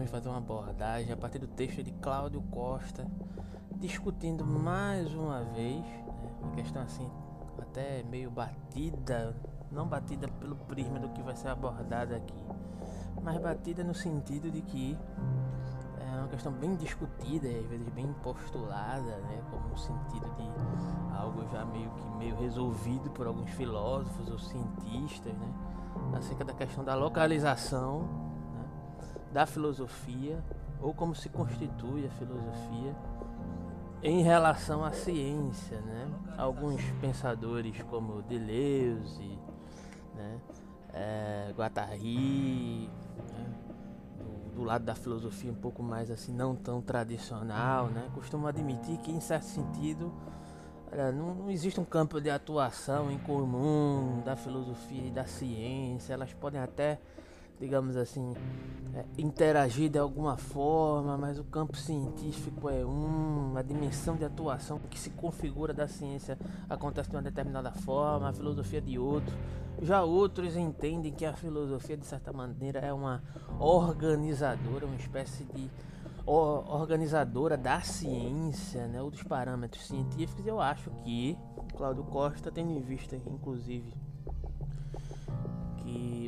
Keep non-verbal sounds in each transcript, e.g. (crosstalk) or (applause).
vamos fazer uma abordagem a partir do texto de Cláudio Costa, discutindo mais uma vez, né, uma questão assim, até meio batida, não batida pelo prisma do que vai ser abordado aqui, mas batida no sentido de que é uma questão bem discutida às vezes bem postulada, né, como no sentido de algo já meio que meio resolvido por alguns filósofos ou cientistas, né, acerca da questão da localização da filosofia ou como se constitui a filosofia em relação à ciência, né? Alguns pensadores como Deleuze, né? É, Guattari, né? do, do, lado da filosofia um pouco mais assim não tão tradicional, né? Costumam admitir que em certo sentido não, não existe um campo de atuação em comum da filosofia e da ciência. Elas podem até digamos assim, é, interagir de alguma forma, mas o campo científico é um, a dimensão de atuação que se configura da ciência acontece de uma determinada forma, a filosofia de outro. Já outros entendem que a filosofia, de certa maneira, é uma organizadora, uma espécie de organizadora da ciência, né, ou dos parâmetros científicos. Eu acho que Cláudio Costa, tendo em vista, inclusive,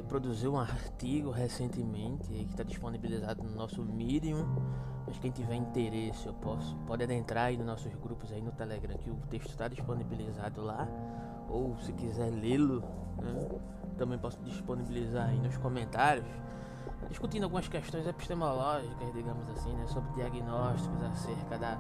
produziu um artigo recentemente que está disponibilizado no nosso Medium. Mas quem tiver interesse, eu posso pode adentrar aí nos nossos grupos aí no Telegram que o texto está disponibilizado lá. Ou se quiser lê-lo, né, também posso disponibilizar aí nos comentários. Discutindo algumas questões epistemológicas, digamos assim, né, sobre diagnósticos acerca da,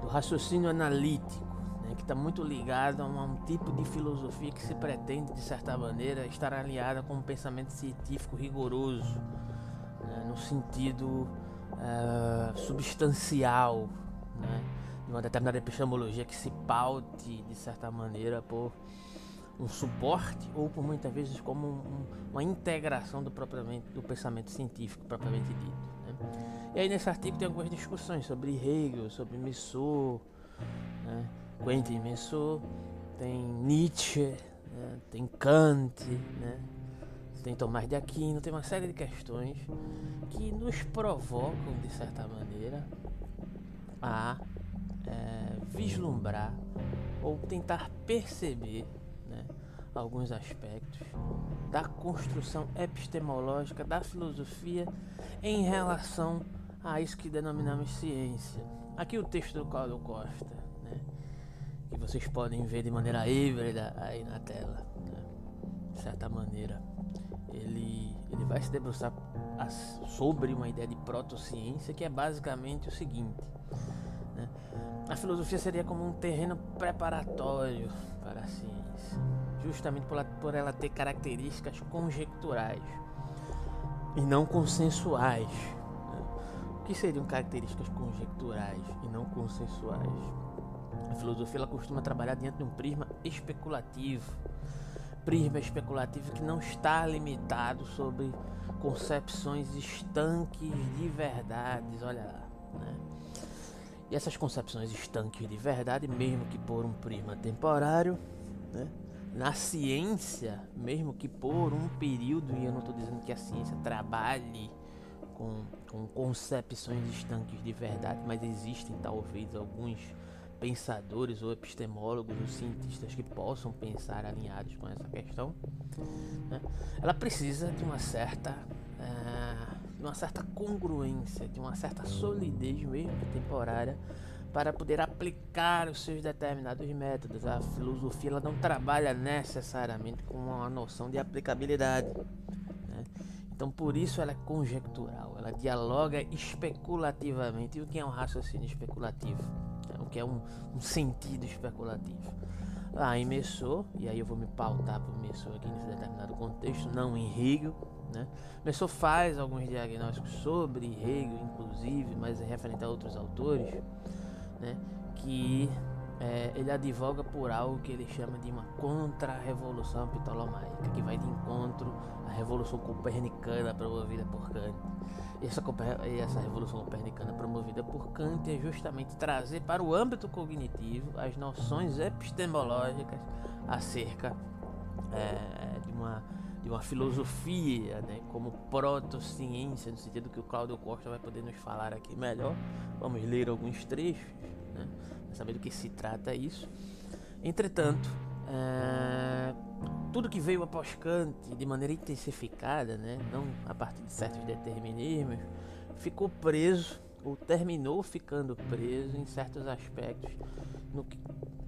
do raciocínio analítico né, que está muito ligado a um, a um, tipo de filosofia que se pretende, de certa maneira, estar alinhada com um pensamento científico rigoroso, né, no sentido uh, substancial, né, de uma determinada epistemologia que se paute, de certa maneira, por um suporte ou por muitas vezes como um, uma integração do, propriamente, do pensamento científico propriamente dito. Né. E aí nesse artigo tem algumas discussões sobre Hegel, sobre Missou, né? Quentin Messou, tem Nietzsche, né? tem Kant, né? tem Tomás de Aquino, tem uma série de questões que nos provocam, de certa maneira, a é, vislumbrar ou tentar perceber né, alguns aspectos da construção epistemológica da filosofia em relação a isso que denominamos ciência. Aqui o texto do Cláudio Costa que vocês podem ver de maneira híbrida aí na tela. Né? De certa maneira, ele, ele vai se debruçar sobre uma ideia de protociência que é basicamente o seguinte: né? a filosofia seria como um terreno preparatório para a ciência, justamente por ela, por ela ter características conjecturais e não consensuais. Né? O que seriam características conjecturais e não consensuais? A filosofia ela costuma trabalhar dentro de um prisma especulativo. Prisma especulativo que não está limitado sobre concepções estanques de verdades, olha lá, né? E essas concepções estanques de verdade, mesmo que por um prisma temporário, né? na ciência, mesmo que por um período, e eu não estou dizendo que a ciência trabalhe com, com concepções estanques de verdade, mas existem talvez alguns pensadores ou epistemólogos ou cientistas que possam pensar alinhados com essa questão, né? ela precisa de uma certa uh, de uma certa congruência, de uma certa solidez mesmo temporária para poder aplicar os seus determinados métodos. A filosofia ela não trabalha necessariamente com uma noção de aplicabilidade. Né? Então, por isso ela é conjectural, ela dialoga especulativamente. E o que é um raciocínio especulativo? O que é um, um sentido especulativo. Lá em Messou, e aí eu vou me pautar por Messou aqui nesse determinado contexto, não em Hegel, né? Messou faz alguns diagnósticos sobre Hegel, inclusive, mas é referente a outros autores, né? Que é, ele advoga por algo que ele chama de uma contra-revolução ptolomaica, que vai de encontro à revolução copernicana promovida por Kant. E essa, essa revolução copernicana promovida por Kant é justamente trazer para o âmbito cognitivo as noções epistemológicas acerca é, de, uma, de uma filosofia, né, como proto-ciência, no sentido que o Cláudio Costa vai poder nos falar aqui melhor. Vamos ler alguns trechos, né, saber do que se trata isso. Entretanto, é, tudo que veio após Kant de maneira intensificada, né, não a partir de certos determinismos, ficou preso ou terminou ficando preso em certos aspectos no que,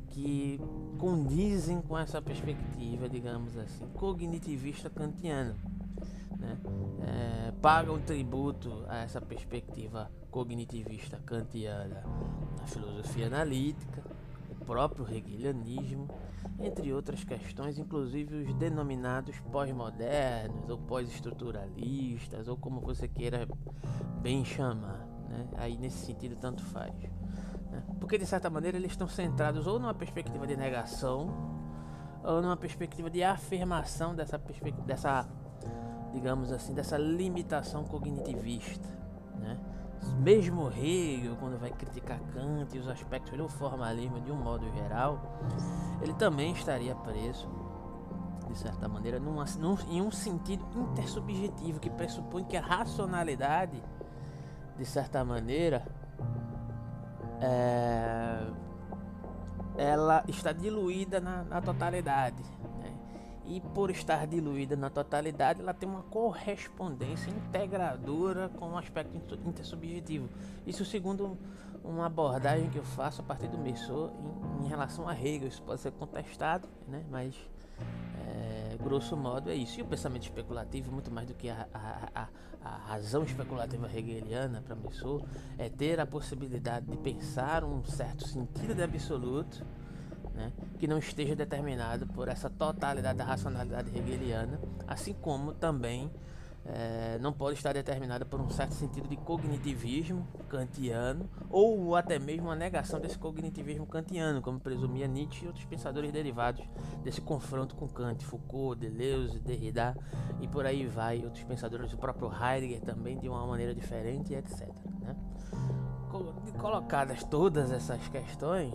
que condizem com essa perspectiva, digamos assim, cognitivista kantiana. Né? É, pagam tributo a essa perspectiva cognitivista kantiana na filosofia analítica, o próprio hegelianismo, entre outras questões, inclusive os denominados pós-modernos ou pós-estruturalistas, ou como você queira bem chamar. Né? Aí nesse sentido tanto faz. Né? Porque de certa maneira eles estão centrados ou numa perspectiva de negação ou numa perspectiva de afirmação dessa perspectiva, dessa, digamos assim, dessa limitação cognitivista, né? Mesmo Hegel, quando vai criticar Kant e os aspectos do formalismo de um modo geral, ele também estaria preso, de certa maneira, numa, num, em um sentido intersubjetivo que pressupõe que a racionalidade, de certa maneira, é, ela está diluída na, na totalidade. E por estar diluída na totalidade, ela tem uma correspondência integradora com o aspecto intersubjetivo. Isso segundo uma abordagem que eu faço a partir do Messor em, em relação a Hegel. Isso pode ser contestado, né? mas é, grosso modo é isso. E o pensamento especulativo, muito mais do que a, a, a, a razão especulativa hegeliana para Messor, é ter a possibilidade de pensar um certo sentido de absoluto né, que não esteja determinado por essa totalidade da racionalidade hegeliana, assim como também é, não pode estar determinada por um certo sentido de cognitivismo kantiano ou até mesmo uma negação desse cognitivismo kantiano, como presumia Nietzsche e outros pensadores derivados desse confronto com Kant, Foucault, Deleuze, Derrida e por aí vai, outros pensadores, o próprio Heidegger também de uma maneira diferente, etc. Né? Colocadas todas essas questões,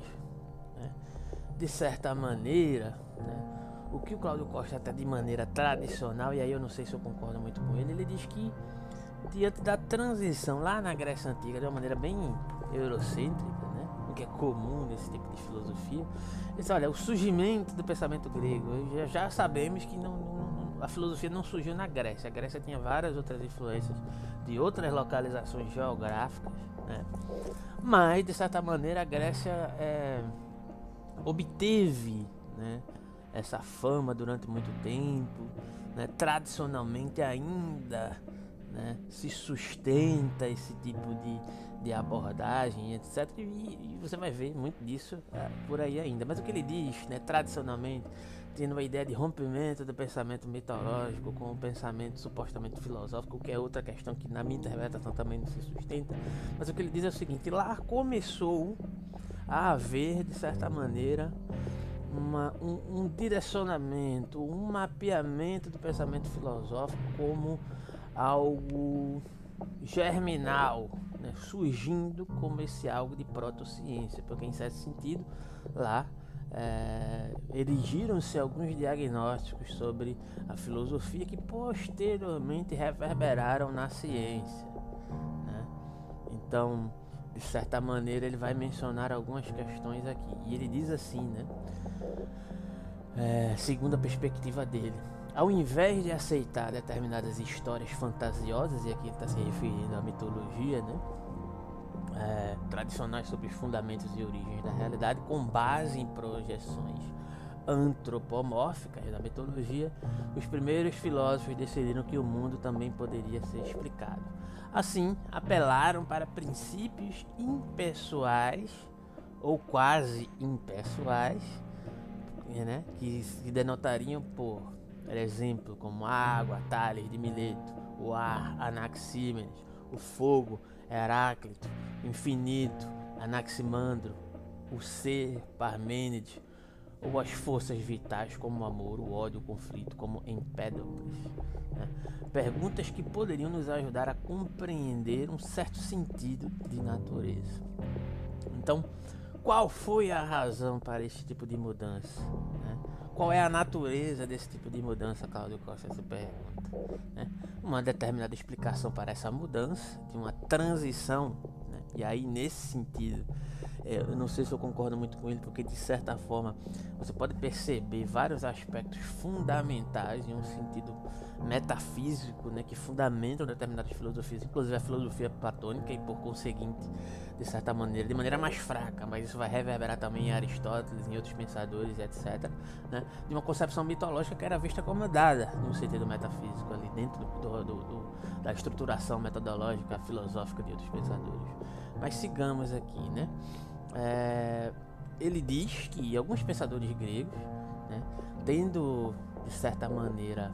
de certa maneira, né, o que o Cláudio Costa até de maneira tradicional, e aí eu não sei se eu concordo muito com ele, ele diz que diante da transição lá na Grécia Antiga, de uma maneira bem eurocêntrica, né, o que é comum nesse tipo de filosofia, ele diz, olha, o surgimento do pensamento grego, já, já sabemos que não, não, a filosofia não surgiu na Grécia, a Grécia tinha várias outras influências de outras localizações geográficas, né, mas de certa maneira a Grécia é, obteve, né, essa fama durante muito tempo, né? tradicionalmente ainda né? se sustenta esse tipo de, de abordagem, etc. E, e você vai ver muito disso é, por aí ainda. Mas o que ele diz, né? tradicionalmente, tendo uma ideia de rompimento do pensamento mitológico com o pensamento supostamente filosófico, que é outra questão que na minha interpretação também não se sustenta. Mas o que ele diz é o seguinte: lá começou a haver, de certa maneira, uma, um, um, direcionamento, um mapeamento do pensamento filosófico como algo germinal, né, surgindo como esse algo de protociência, porque em certo sentido lá é, erigiram-se alguns diagnósticos sobre a filosofia que posteriormente reverberaram na ciência. Né? Então, de certa maneira, ele vai mencionar algumas questões aqui. E ele diz assim, né? É, segundo a perspectiva dele, ao invés de aceitar determinadas histórias fantasiosas, e aqui ele está se referindo à mitologia, né? É, tradicionais sobre os fundamentos e origens da realidade, com base em projeções antropomórficas da mitologia, os primeiros filósofos decidiram que o mundo também poderia ser explicado. Assim, apelaram para princípios impessoais ou quase impessoais, né, que se denotariam por, por exemplo, como água, Tales de Mileto, o ar, Anaxímenes, o fogo, Heráclito, infinito, Anaximandro, o ser, Parmênides, ou as forças vitais como o amor, o ódio, o conflito, como Empédocles. Né? Perguntas que poderiam nos ajudar a compreender um certo sentido de natureza. Então, qual foi a razão para esse tipo de mudança? Né? qual é a natureza desse tipo de mudança, Cláudio Costa se pergunta. Né? Uma determinada explicação para essa mudança, de uma transição? E aí nesse sentido é, eu não sei se eu concordo muito com ele, porque de certa forma você pode perceber vários aspectos fundamentais em um sentido metafísico, né, que fundamentam determinadas filosofias, inclusive a filosofia platônica e por conseguinte, de certa maneira, de maneira mais fraca, mas isso vai reverberar também em Aristóteles, em outros pensadores, etc, né, de uma concepção mitológica que era vista como dada no sentido metafísico ali dentro do, do, do, da estruturação metodológica filosófica de outros pensadores. Mas sigamos aqui, né? É, ele diz que alguns pensadores gregos, né, tendo de certa maneira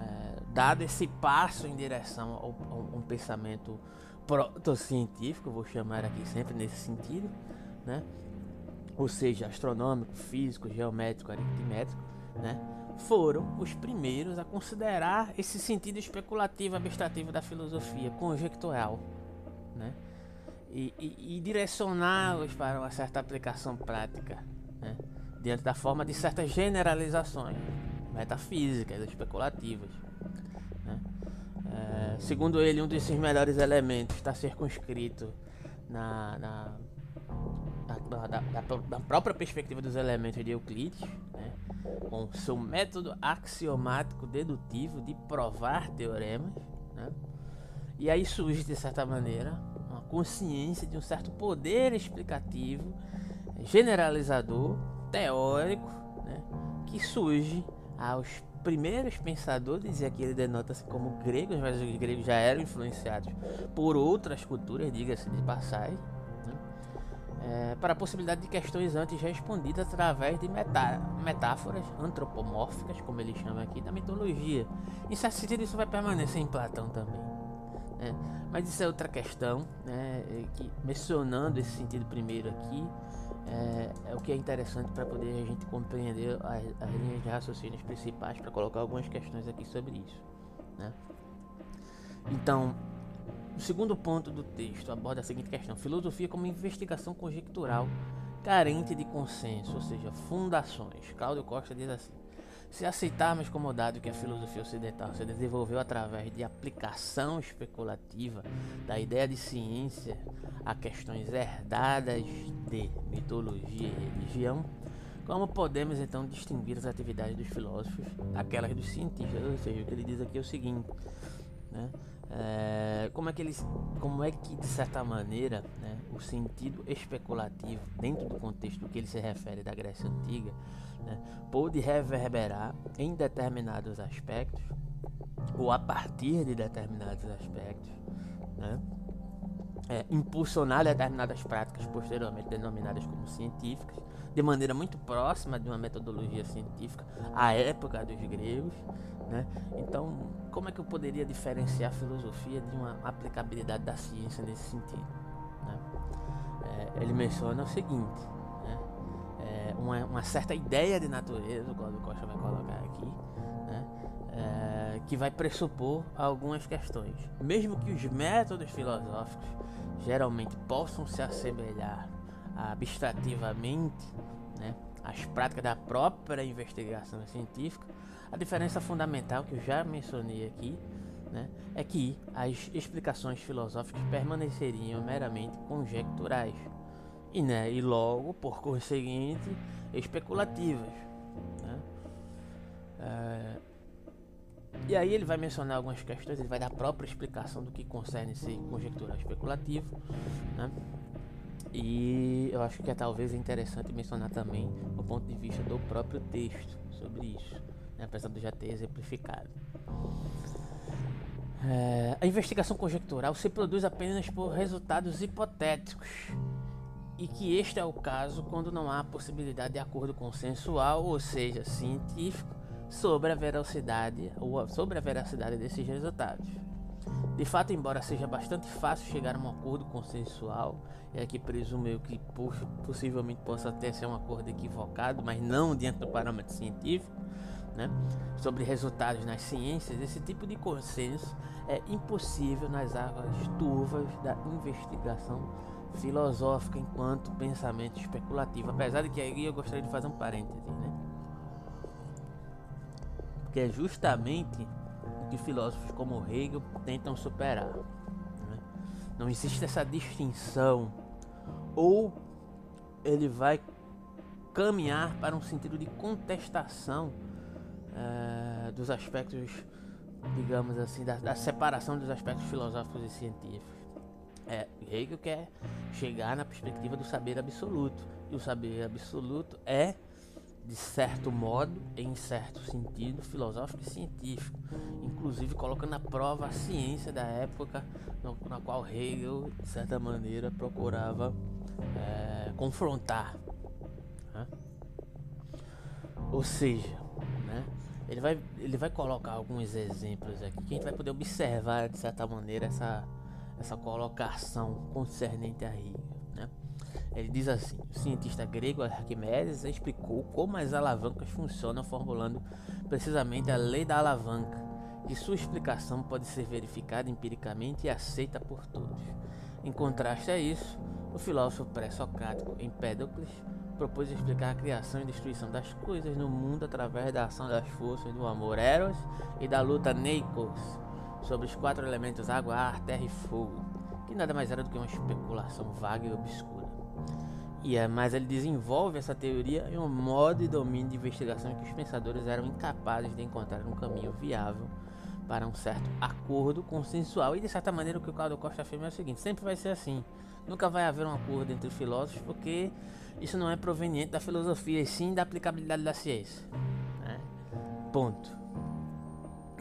é, dado esse passo em direção a um pensamento protocientífico, vou chamar aqui sempre nesse sentido, né, ou seja, astronômico, físico, geométrico, aritmético, né, foram os primeiros a considerar esse sentido especulativo abstrativo da filosofia conjectural, né? E, e, e direcioná-los para uma certa aplicação prática, né? diante da forma de certas generalizações metafísicas, especulativas. Né? É, segundo ele, um desses melhores elementos está circunscrito na, na, na, na própria perspectiva dos elementos de Euclides, né? com seu método axiomático dedutivo de provar teoremas. Né? E aí surge, de certa maneira, consciência de um certo poder explicativo, generalizador, teórico, né, que surge aos primeiros pensadores, e aqui ele denota-se como gregos, mas os gregos já eram influenciados por outras culturas, diga-se de passagem, né, é, para a possibilidade de questões antes respondidas através de metá metáforas antropomórficas, como ele chama aqui, da mitologia. Em certo sentido, isso vai permanecer em Platão também. Né? Mas isso é outra questão, né? É que, mencionando esse sentido primeiro aqui, é, é o que é interessante para poder a gente compreender as, as linhas de raciocínios principais, para colocar algumas questões aqui sobre isso. Né? Então, o segundo ponto do texto aborda a seguinte questão: filosofia como investigação conjectural carente de consenso, ou seja, fundações. Cláudio Costa diz assim: se aceitarmos como dado que a filosofia ocidental se desenvolveu através de aplicação especulativa da ideia de ciência a questões herdadas de mitologia e religião, como podemos então distinguir as atividades dos filósofos daquelas dos cientistas? Ou seja, o que ele diz aqui é o seguinte, né? É, como é que eles, como é que de certa maneira, né, o sentido especulativo dentro do contexto que ele se refere da Grécia antiga né, pôde reverberar em determinados aspectos ou a partir de determinados aspectos, né, é, impulsionar determinadas práticas posteriormente denominadas como científicas, de maneira muito próxima de uma metodologia científica à época dos gregos. Né? Então, como é que eu poderia diferenciar a filosofia de uma aplicabilidade da ciência nesse sentido? Né? É, ele menciona o seguinte: uma, uma, certa ideia de natureza, o Cláudio Costa vai colocar aqui, né? é, que vai pressupor algumas questões. Mesmo que os métodos filosóficos geralmente possam se assemelhar abstrativamente né, às práticas da própria investigação científica, a diferença fundamental que eu já mencionei aqui né, é que as explicações filosóficas permaneceriam meramente conjecturais e, né, e logo, por conseguinte, especulativas. Né? É... E aí ele vai mencionar algumas questões, ele vai dar a própria explicação do que concerne ser conjectural especulativo. Né? E eu acho que é talvez interessante mencionar também o ponto de vista do próprio texto sobre isso, né? apesar de já ter exemplificado. É, a investigação conjectural se produz apenas por resultados hipotéticos e que este é o caso quando não há possibilidade de acordo consensual, ou seja, científico, sobre a veracidade ou sobre a veracidade desses resultados. De fato, embora seja bastante fácil chegar a um acordo consensual, e aqui presumo eu que possivelmente possa até ser um acordo equivocado, mas não diante do parâmetro científico, né, sobre resultados nas ciências, esse tipo de consenso é impossível nas águas turvas da investigação filosófica enquanto pensamento especulativo. Apesar de que aí eu gostaria de fazer um parêntese, né? que é justamente o que filósofos como Hegel tentam superar. Né? Não existe essa distinção, ou ele vai caminhar para um sentido de contestação é, dos aspectos, digamos assim, da, da, separação dos aspectos filosóficos e científicos. É, Hegel quer chegar na perspectiva do saber absoluto, e o saber absoluto é de certo modo, em certo sentido, filosófico e científico, inclusive colocando à prova a ciência da época no, na qual Hegel, de certa maneira, procurava é, confrontar. Né? Ou seja, né, ele, vai, ele vai colocar alguns exemplos aqui que a gente vai poder observar, de certa maneira, essa, essa colocação concernente a Hegel. Ele diz assim: o cientista grego Arquimedes explicou como as alavancas funcionam, formulando precisamente a lei da alavanca, e sua explicação pode ser verificada empiricamente e aceita por todos. Em contraste a isso, o filósofo pré-socrático Empédocles propôs explicar a criação e destruição das coisas no mundo através da ação das forças do amor Eros e da luta Neikos sobre os quatro elementos água, ar, terra e fogo, que nada mais era do que uma especulação vaga e obscura. E é, mas ele desenvolve essa teoria em um modo de domínio de investigação que os pensadores eram incapazes de encontrar um caminho viável para um certo acordo consensual. E de certa maneira o que o Claudio Costa afirma é o seguinte: sempre vai ser assim. Nunca vai haver um acordo entre filósofos porque isso não é proveniente da filosofia, e sim da aplicabilidade da ciência. Né? Ponto.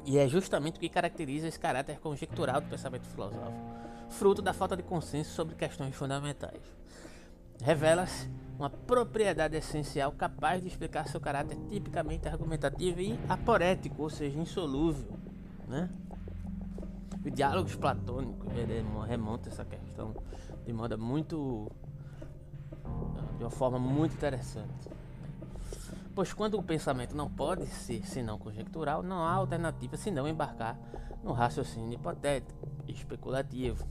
E é justamente o que caracteriza esse caráter conjectural do pensamento filosófico, fruto da falta de consenso sobre questões fundamentais revela-se uma propriedade essencial capaz de explicar seu caráter tipicamente argumentativo e aporético, ou seja, insolúvel. Né? Os diálogos platônicos remontam essa questão de modo muito. de uma forma muito interessante. Pois quando o pensamento não pode ser senão conjectural, não há alternativa senão embarcar no raciocínio hipotético, especulativo.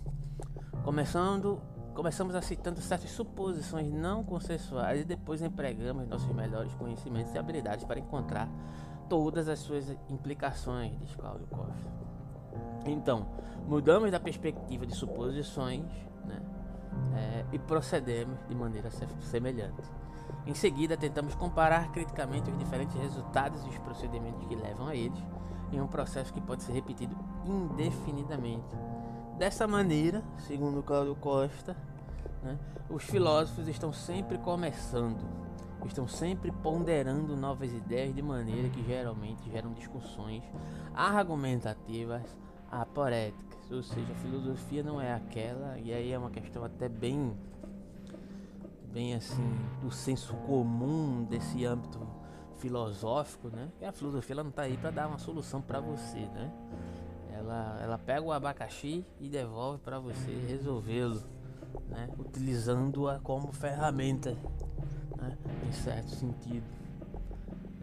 Começando Começamos citando certas suposições não consensuais e depois empregamos nossos melhores conhecimentos e habilidades para encontrar todas as suas implicações, diz Cláudio Costa. Então, mudamos da perspectiva de suposições né, é, e procedemos de maneira semelhante. Em seguida, tentamos comparar criticamente os diferentes resultados e os procedimentos que levam a eles, em um processo que pode ser repetido indefinidamente Dessa maneira, segundo Cláudio Costa, né, os filósofos estão sempre começando, estão sempre ponderando novas ideias de maneira que geralmente geram discussões argumentativas aporéticas. Ou seja, a filosofia não é aquela, e aí é uma questão até bem, bem assim, do senso comum desse âmbito filosófico, né? Que a filosofia ela não está aí para dar uma solução para você, né? Ela, ela pega o abacaxi e devolve para você resolvê-lo, né? utilizando-a como ferramenta, né? em certo sentido.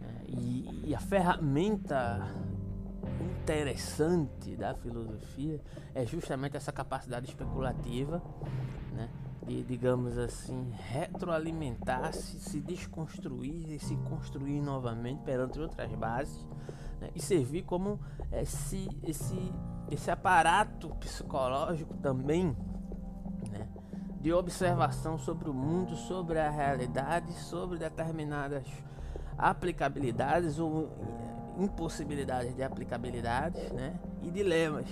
É, e, e a ferramenta interessante da filosofia é justamente essa capacidade especulativa, né? De, digamos assim, retroalimentar-se, se desconstruir e se construir novamente perante outras bases né, e servir como esse, esse, esse aparato psicológico também né, de observação sobre o mundo, sobre a realidade, sobre determinadas aplicabilidades ou impossibilidades de aplicabilidades né, e dilemas.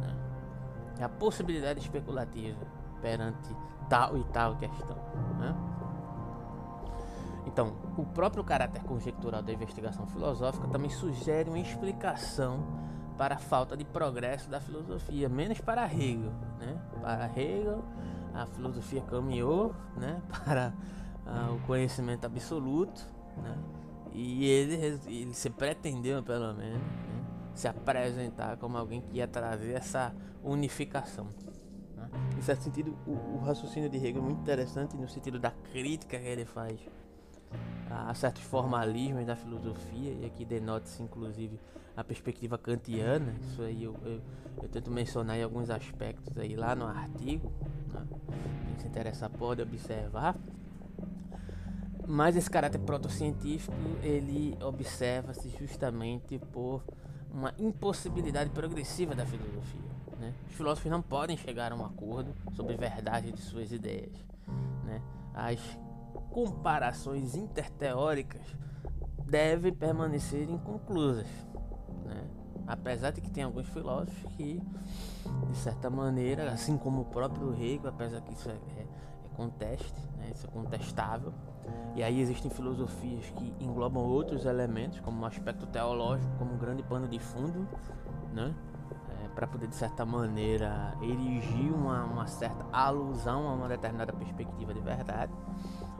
Né, a possibilidade especulativa perante tal e tal questão. Né? Então, o próprio caráter conjectural da investigação filosófica também sugere uma explicação para a falta de progresso da filosofia, menos para Hegel. Né? Para Hegel, a filosofia caminhou né? (laughs) para uh, o conhecimento absoluto, né? e ele, ele se pretendeu, pelo menos, né? se apresentar como alguém que ia trazer essa unificação. Né? Em certo sentido, o, o raciocínio de Hegel é muito interessante no sentido da crítica que ele faz a certos formalismos da filosofia, e aqui denota-se inclusive a perspectiva kantiana, isso aí eu, eu, eu, tento mencionar em alguns aspectos aí lá no artigo, né? quem se interessar pode observar. Mas esse caráter protocientífico ele observa-se justamente por uma impossibilidade progressiva da filosofia. Né? Os filósofos não podem chegar a um acordo sobre a verdade de suas ideias. Né? As comparações interteóricas devem permanecer inconclusas. Né? Apesar de que tem alguns filósofos que, de certa maneira, assim como o próprio Hegel, apesar que isso é, é, é conteste, né? isso é contestável, e aí existem filosofias que englobam outros elementos, como o aspecto teológico, como um grande pano de fundo, né? Para poder, de certa maneira, erigir uma, uma certa alusão a uma determinada perspectiva de verdade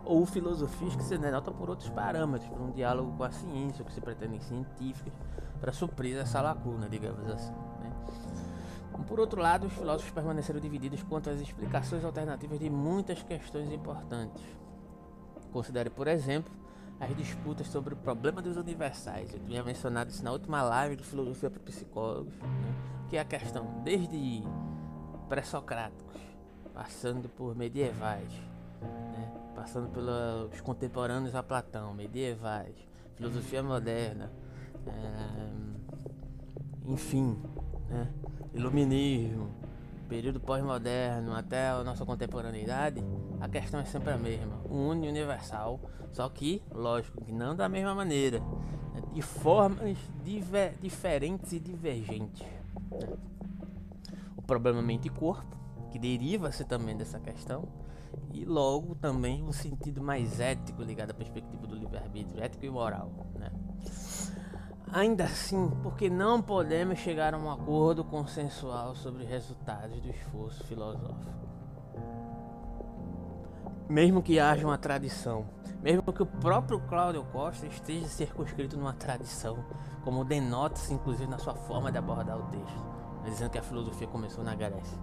ou filosofias que se denotam por outros parâmetros, por um diálogo com a ciência, que se pretendem científicas, para suprir essa lacuna, digamos assim. Né? Por outro lado, os filósofos permaneceram divididos quanto às explicações alternativas de muitas questões importantes. Considere, por exemplo, as disputas sobre o problema dos universais. Eu tinha mencionado isso na última live de filosofia para psicólogos, né? que é a questão desde pré-socráticos, passando por medievais, né? passando pelos contemporâneos a Platão, medievais, filosofia moderna, é, enfim, né? iluminismo, período pós-moderno até a nossa contemporaneidade, a questão é sempre a mesma, une universal, só que, lógico, que não da mesma maneira, né? de formas diver diferentes e divergentes. Né? O problema mente e corpo, que deriva-se também dessa questão, e logo também um sentido mais ético ligado à perspectiva do livre-arbítrio, ético e moral, né? Ainda assim, porque não podemos chegar a um acordo consensual sobre resultados do esforço filosófico. Mesmo que haja uma tradição, mesmo que o próprio Cláudio Costa esteja circunscrito numa tradição, como denota-se inclusive na sua forma de abordar o texto, né, dizendo que a filosofia começou na Grécia.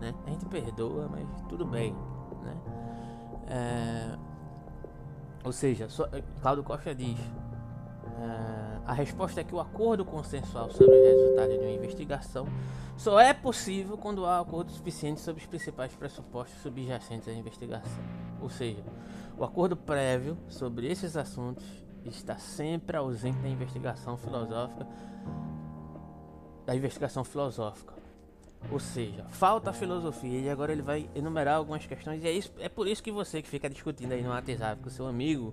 Né? A gente perdoa, mas tudo bem. Né? É... Ou seja, só... Cláudio Costa diz: é... a resposta é que o acordo consensual sobre o resultado de uma investigação só é possível quando há acordo suficiente sobre os principais pressupostos subjacentes à investigação. Ou seja, o acordo prévio sobre esses assuntos está sempre ausente da investigação filosófica da investigação filosófica. Ou seja, falta filosofia e agora ele vai enumerar algumas questões e é, isso, é por isso que você que fica discutindo aí no WhatsApp com seu amigo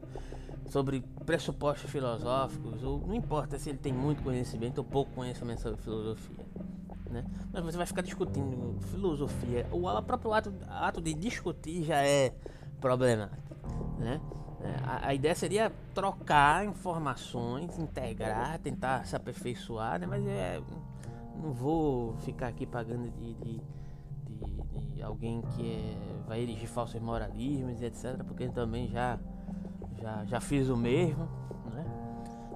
sobre pressupostos filosóficos, ou não importa se ele tem muito conhecimento ou pouco conhecimento sobre filosofia, né? Mas você vai ficar discutindo filosofia, o próprio ato, ato de discutir já é problemático, né? É, a, a, ideia seria trocar informações, integrar, tentar se aperfeiçoar, né? Mas é não vou ficar aqui pagando de, de, de, de alguém que é, vai erigir falsos moralismos etc. Porque também já, já, já fiz o mesmo. Né?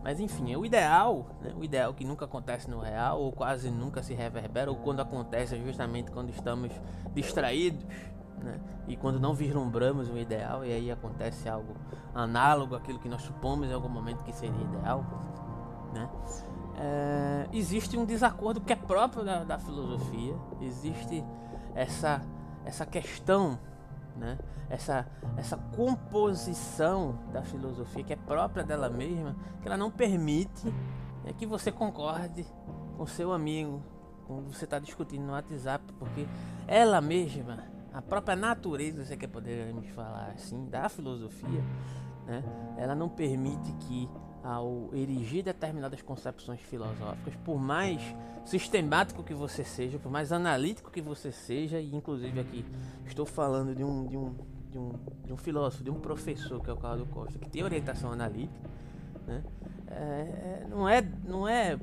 Mas enfim, é o ideal, né? o ideal que nunca acontece no real, ou quase nunca se reverbera, ou quando acontece é justamente quando estamos distraídos. Né? E quando não vislumbramos o ideal, e aí acontece algo análogo àquilo que nós supomos em algum momento que seria ideal. Né? é, existe um desacordo que é próprio da, da, filosofia, existe essa, essa questão, né? essa, essa composição da filosofia que é própria dela mesma, que ela não permite né, que você concorde com seu amigo quando você está discutindo no WhatsApp, porque ela mesma, a própria natureza, você quer poderíamos falar assim, da filosofia, né? ela não permite que ao erigir determinadas concepções filosóficas, por mais sistemático que você seja, por mais analítico que você seja, e inclusive aqui estou falando de um, de um, de um, de um filósofo, de um professor que é o Cláudio Costa, que tem orientação analítica, né? É, é não, é, não, é,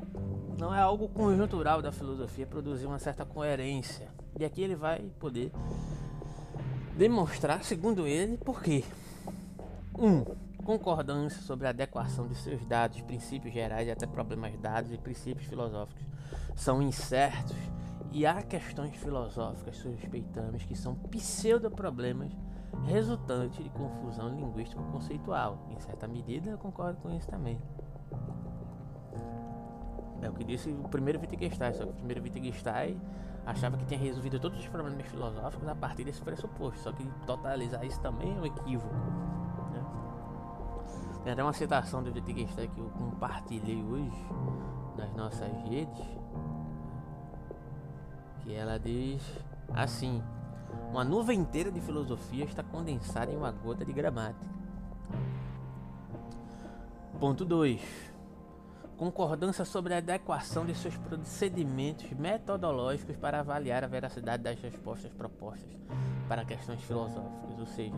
não é algo conjuntural da filosofia produzir uma certa coerência. E aqui ele vai poder demonstrar, segundo ele, por quê. Um, concordância sobre a adequação de seus dados, princípios gerais e até problemas dados e princípios filosóficos são incertos e há questões filosóficas suspeitamos que são pseudo-problemas resultantes de confusão linguístico-conceitual. Em certa medida, eu concordo com isso também. É o que disse o primeiro Wittgenstein, só que o primeiro Wittgenstein achava que tinha resolvido todos os problemas filosóficos a partir desse pressuposto, só que totalizar isso também é um equívoco. Até uma citação do Wittgenstein que eu compartilhei hoje nas nossas redes. Que ela diz assim: Uma nuvem inteira de filosofia está condensada em uma gota de gramática. Ponto 2. Concordância sobre a adequação de seus procedimentos metodológicos para avaliar a veracidade das respostas propostas para questões filosóficas, ou seja,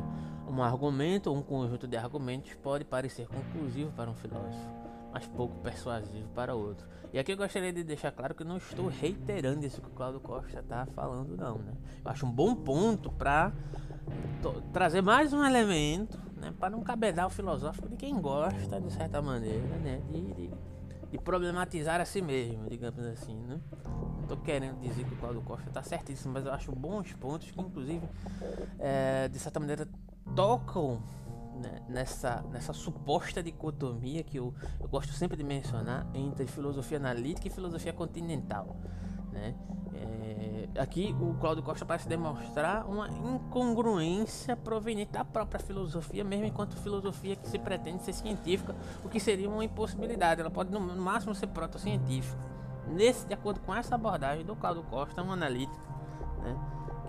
um argumento ou um conjunto de argumentos pode parecer conclusivo para um filósofo, mas pouco persuasivo para outro. E aqui eu gostaria de deixar claro que não estou reiterando isso que o Claudio Costa está falando, não. Né? Eu acho um bom ponto para trazer mais um elemento né, para um cabedal filosófico de quem gosta, de certa maneira, né, de, de, de problematizar a si mesmo, digamos assim. Né? Não estou querendo dizer que o Claudio Costa está certíssimo, mas eu acho bons pontos que, inclusive, é, de certa maneira, tocam né, nessa, nessa suposta dicotomia que eu, eu gosto sempre de mencionar entre filosofia analítica e filosofia continental. Né? É, aqui o Cláudio Costa parece demonstrar uma incongruência proveniente da própria filosofia, mesmo enquanto filosofia que se pretende ser científica, o que seria uma impossibilidade. Ela pode no máximo ser proto-científica. Nesse, de acordo com essa abordagem do Cláudio Costa, um analítico né,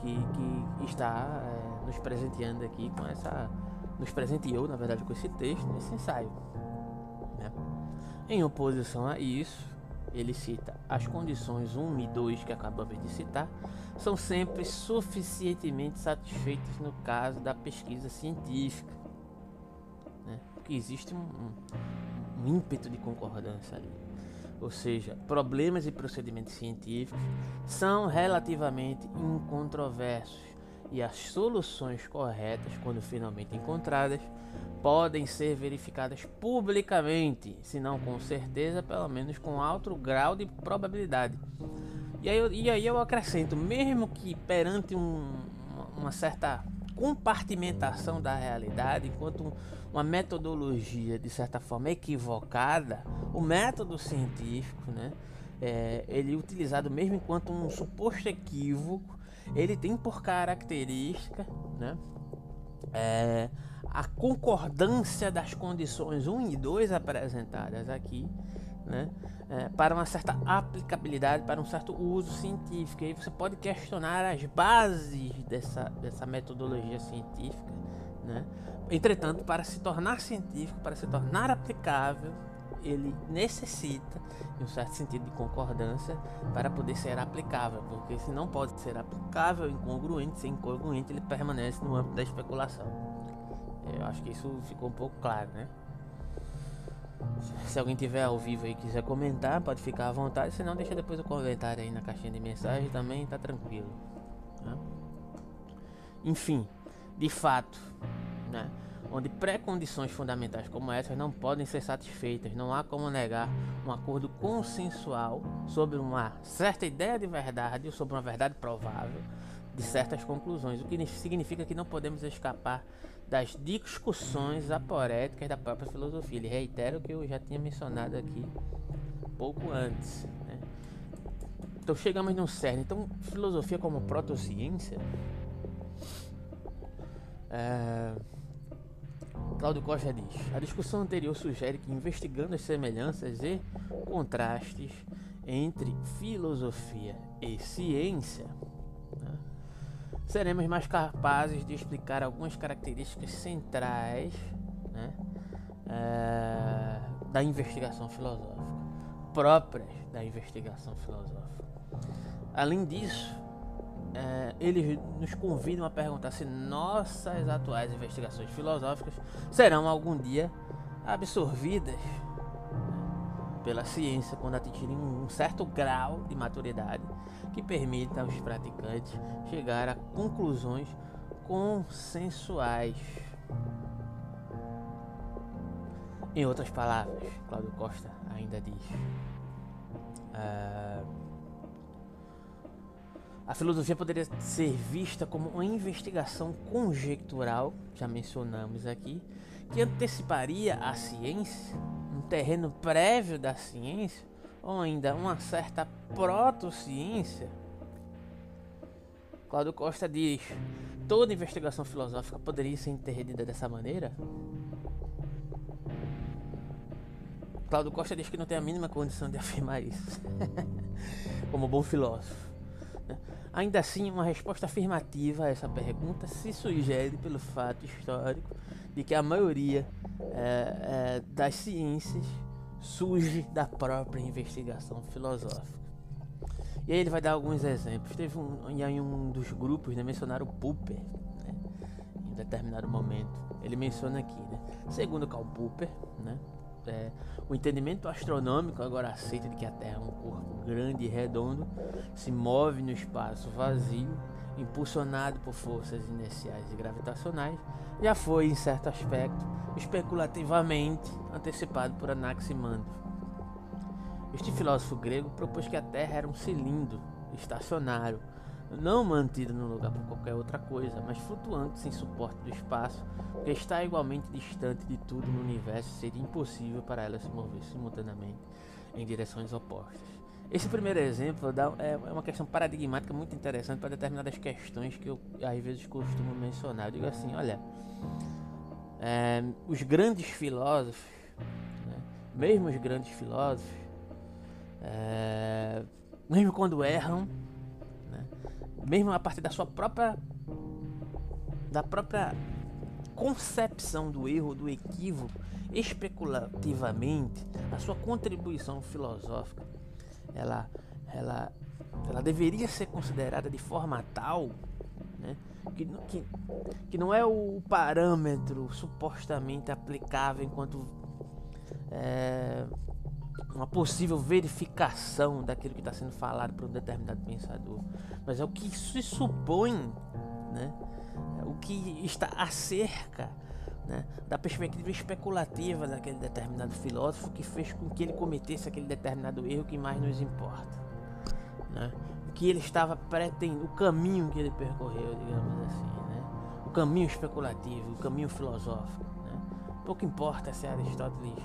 que, que está é, nos presenteando aqui com essa nos presenteou, na verdade, com esse texto, esse ensaio. Né? Em oposição a isso, ele cita as condições 1 e 2 que acabamos de citar são sempre suficientemente satisfeitas no caso da pesquisa científica. Né? Porque existe um, um, um ímpeto de concordância ali. Ou seja, problemas e procedimentos científicos são relativamente incontroversos e as soluções corretas, quando finalmente encontradas, podem ser verificadas publicamente, se não com certeza, pelo menos com alto grau de probabilidade. E aí, eu, e aí eu acrescento, mesmo que perante um, uma certa compartimentação da realidade, enquanto uma metodologia de certa forma equivocada, o método científico, né, é, ele é utilizado mesmo enquanto um suposto equívoco, ele tem por característica, né, é, a concordância das condições 1 e 2 apresentadas aqui, né, é, para uma certa aplicabilidade, para um certo uso científico. E aí você pode questionar as bases dessa, dessa metodologia científica. Né? Entretanto, para se tornar científico, para se tornar aplicável, ele necessita de um certo sentido de concordância para poder ser aplicável, porque se não pode ser aplicável, incongruente, ser incongruente, ele permanece no âmbito da especulação. Eu acho que isso ficou um pouco claro, né? Se alguém tiver ao vivo e quiser comentar, pode ficar à vontade, senão deixa depois o comentário aí na caixinha de mensagem também, tá tranquilo. Né? Enfim, de fato, né? Onde pré-condições fundamentais como essas não podem ser satisfeitas, não há como negar um acordo consensual sobre uma certa ideia de verdade ou sobre uma verdade provável de certas conclusões, o que significa que não podemos escapar das discussões aporéticas da própria filosofia. Ele reitera o que eu já tinha mencionado aqui pouco antes. Né? Então chegamos no cerne. Então, filosofia como protociência. É... Cláudio Costa diz: A discussão anterior sugere que, investigando as semelhanças e contrastes entre filosofia e ciência, né, seremos mais capazes de explicar algumas características centrais né, é, da investigação filosófica, próprias da investigação filosófica. Além disso, é, eles nos convidam a perguntar se nossas atuais investigações filosóficas serão algum dia absorvidas né, pela ciência quando atingirem um certo grau de maturidade que permita aos praticantes chegar a conclusões consensuais. Em outras palavras, Cláudio Costa ainda diz. Uh, a filosofia poderia ser vista como uma investigação conjectural, já mencionamos aqui, que anteciparia a ciência, um terreno prévio da ciência, ou ainda uma certa protociência. Cláudio Costa diz: toda investigação filosófica poderia ser entendida dessa maneira? Cláudio Costa diz que não tem a mínima condição de (laughs) afirmar isso, como bom filósofo. Ainda assim, uma resposta afirmativa a essa pergunta se sugere pelo fato histórico de que a maioria é, é, das ciências surge da própria investigação filosófica. E aí ele vai dar alguns exemplos. Teve um, em um dos grupos, né, mencionaram o Popper, né, em determinado momento. Ele menciona aqui, né, segundo Karl Popper, né, é, o entendimento astronômico agora aceita de que a Terra é um corpo grande e redondo, se move no espaço vazio, impulsionado por forças inerciais e gravitacionais, já foi, em certo aspecto, especulativamente antecipado por Anaximandro. Este filósofo grego propôs que a Terra era um cilindro estacionário, não mantido no lugar por qualquer outra coisa, mas flutuante sem suporte do espaço, porque está igualmente distante de tudo no universo, seria impossível para ela se mover simultaneamente em direções opostas. Esse primeiro exemplo dá, é, é uma questão paradigmática muito interessante para determinadas questões que eu às vezes costumo mencionar. Eu digo assim, olha, é, os grandes filósofos, né, mesmo os grandes filósofos, é, mesmo quando erram, mesmo a partir da sua própria da própria concepção do erro, do equívoco, especulativamente, a sua contribuição filosófica, ela, ela, ela deveria ser considerada de forma tal né, que, que, que não é o parâmetro supostamente aplicável enquanto é, uma possível verificação daquilo que está sendo falado por um determinado pensador, mas é o que se supõe, né? É o que está acerca né? da perspectiva especulativa daquele determinado filósofo que fez com que ele cometesse aquele determinado erro que mais nos importa. Né? O que ele estava pretendendo, o caminho que ele percorreu, digamos assim, né? o caminho especulativo, o caminho filosófico. Né? Pouco importa se Aristóteles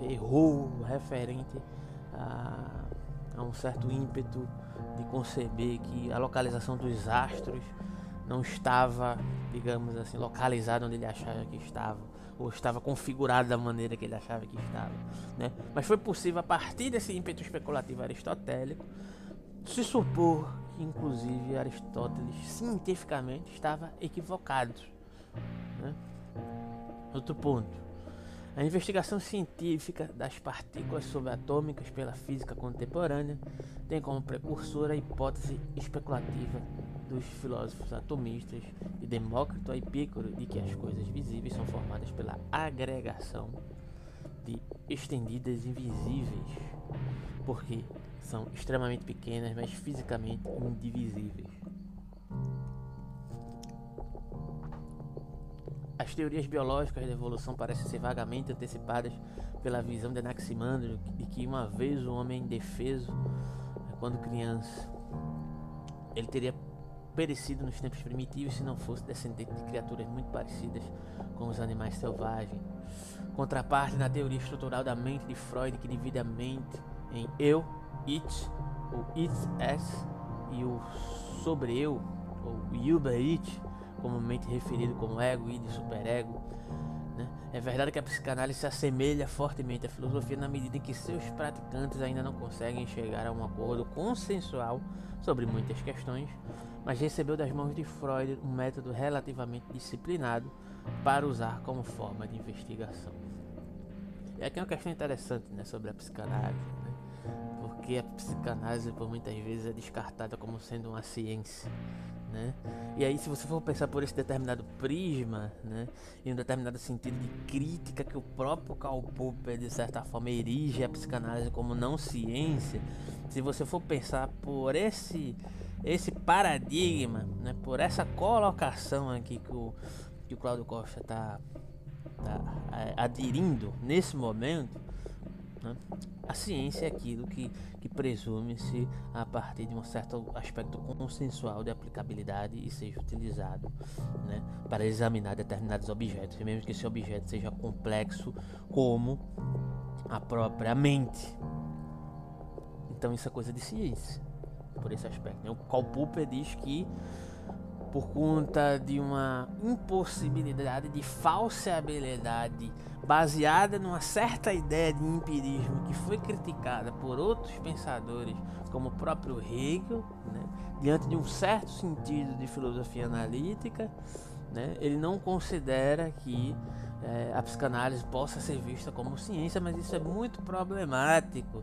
errou referente a, a um certo ímpeto de conceber que a localização dos astros não estava, digamos assim, localizada onde ele achava que estava, ou estava configurado da maneira que ele achava que estava, né? Mas foi possível a partir desse ímpeto especulativo aristotélico se supor que inclusive Aristóteles cientificamente estava equivocado, né? Outro ponto. A investigação científica das partículas subatômicas pela física contemporânea tem como precursora a hipótese especulativa dos filósofos atomistas de Demócrito a Epícoro de que as coisas visíveis são formadas pela agregação de estendidas invisíveis, porque são extremamente pequenas, mas fisicamente indivisíveis. As teorias biológicas da evolução parecem ser vagamente antecipadas pela visão de Anaximandro de que uma vez o homem indefeso, quando criança, ele teria perecido nos tempos primitivos se não fosse descendente de criaturas muito parecidas com os animais selvagens. Contraparte na teoria estrutural da mente de Freud que divide a mente em eu, it, o it-s e o sobre-eu, ou über-it, comumente referido como ego, id, superego. Né? É verdade que a psicanálise se assemelha fortemente à filosofia na medida em que seus praticantes ainda não conseguem chegar a um acordo consensual sobre muitas questões, mas recebeu das mãos de Freud um método relativamente disciplinado para usar como forma de investigação. E aqui é uma questão interessante né, sobre a psicanálise, né? porque a psicanálise por muitas vezes é descartada como sendo uma ciência né? E aí, se você for pensar por esse determinado prisma, né, em um determinado sentido de crítica que o próprio Karl Popper, de certa forma, erige a psicanálise como não ciência, se você for pensar por esse esse paradigma, né, por essa colocação aqui que o, que o Cláudio Costa está tá, é, aderindo nesse momento, né? A ciência é aquilo que, que presume-se a partir de um certo aspecto consensual de aplicabilidade e seja utilizado né, para examinar determinados objetos, mesmo que esse objeto seja complexo como a própria mente. Então isso é coisa de ciência, por esse aspecto. Né? O Karl Popper diz que por conta de uma impossibilidade de falseabilidade baseada numa certa ideia de empirismo que foi criticada por outros pensadores, como o próprio Hegel, né, diante de um certo sentido de filosofia analítica, né, ele não considera que é, a psicanálise possa ser vista como ciência, mas isso é muito problemático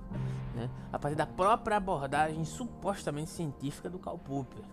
né, a partir da própria abordagem supostamente científica do Karl Popper.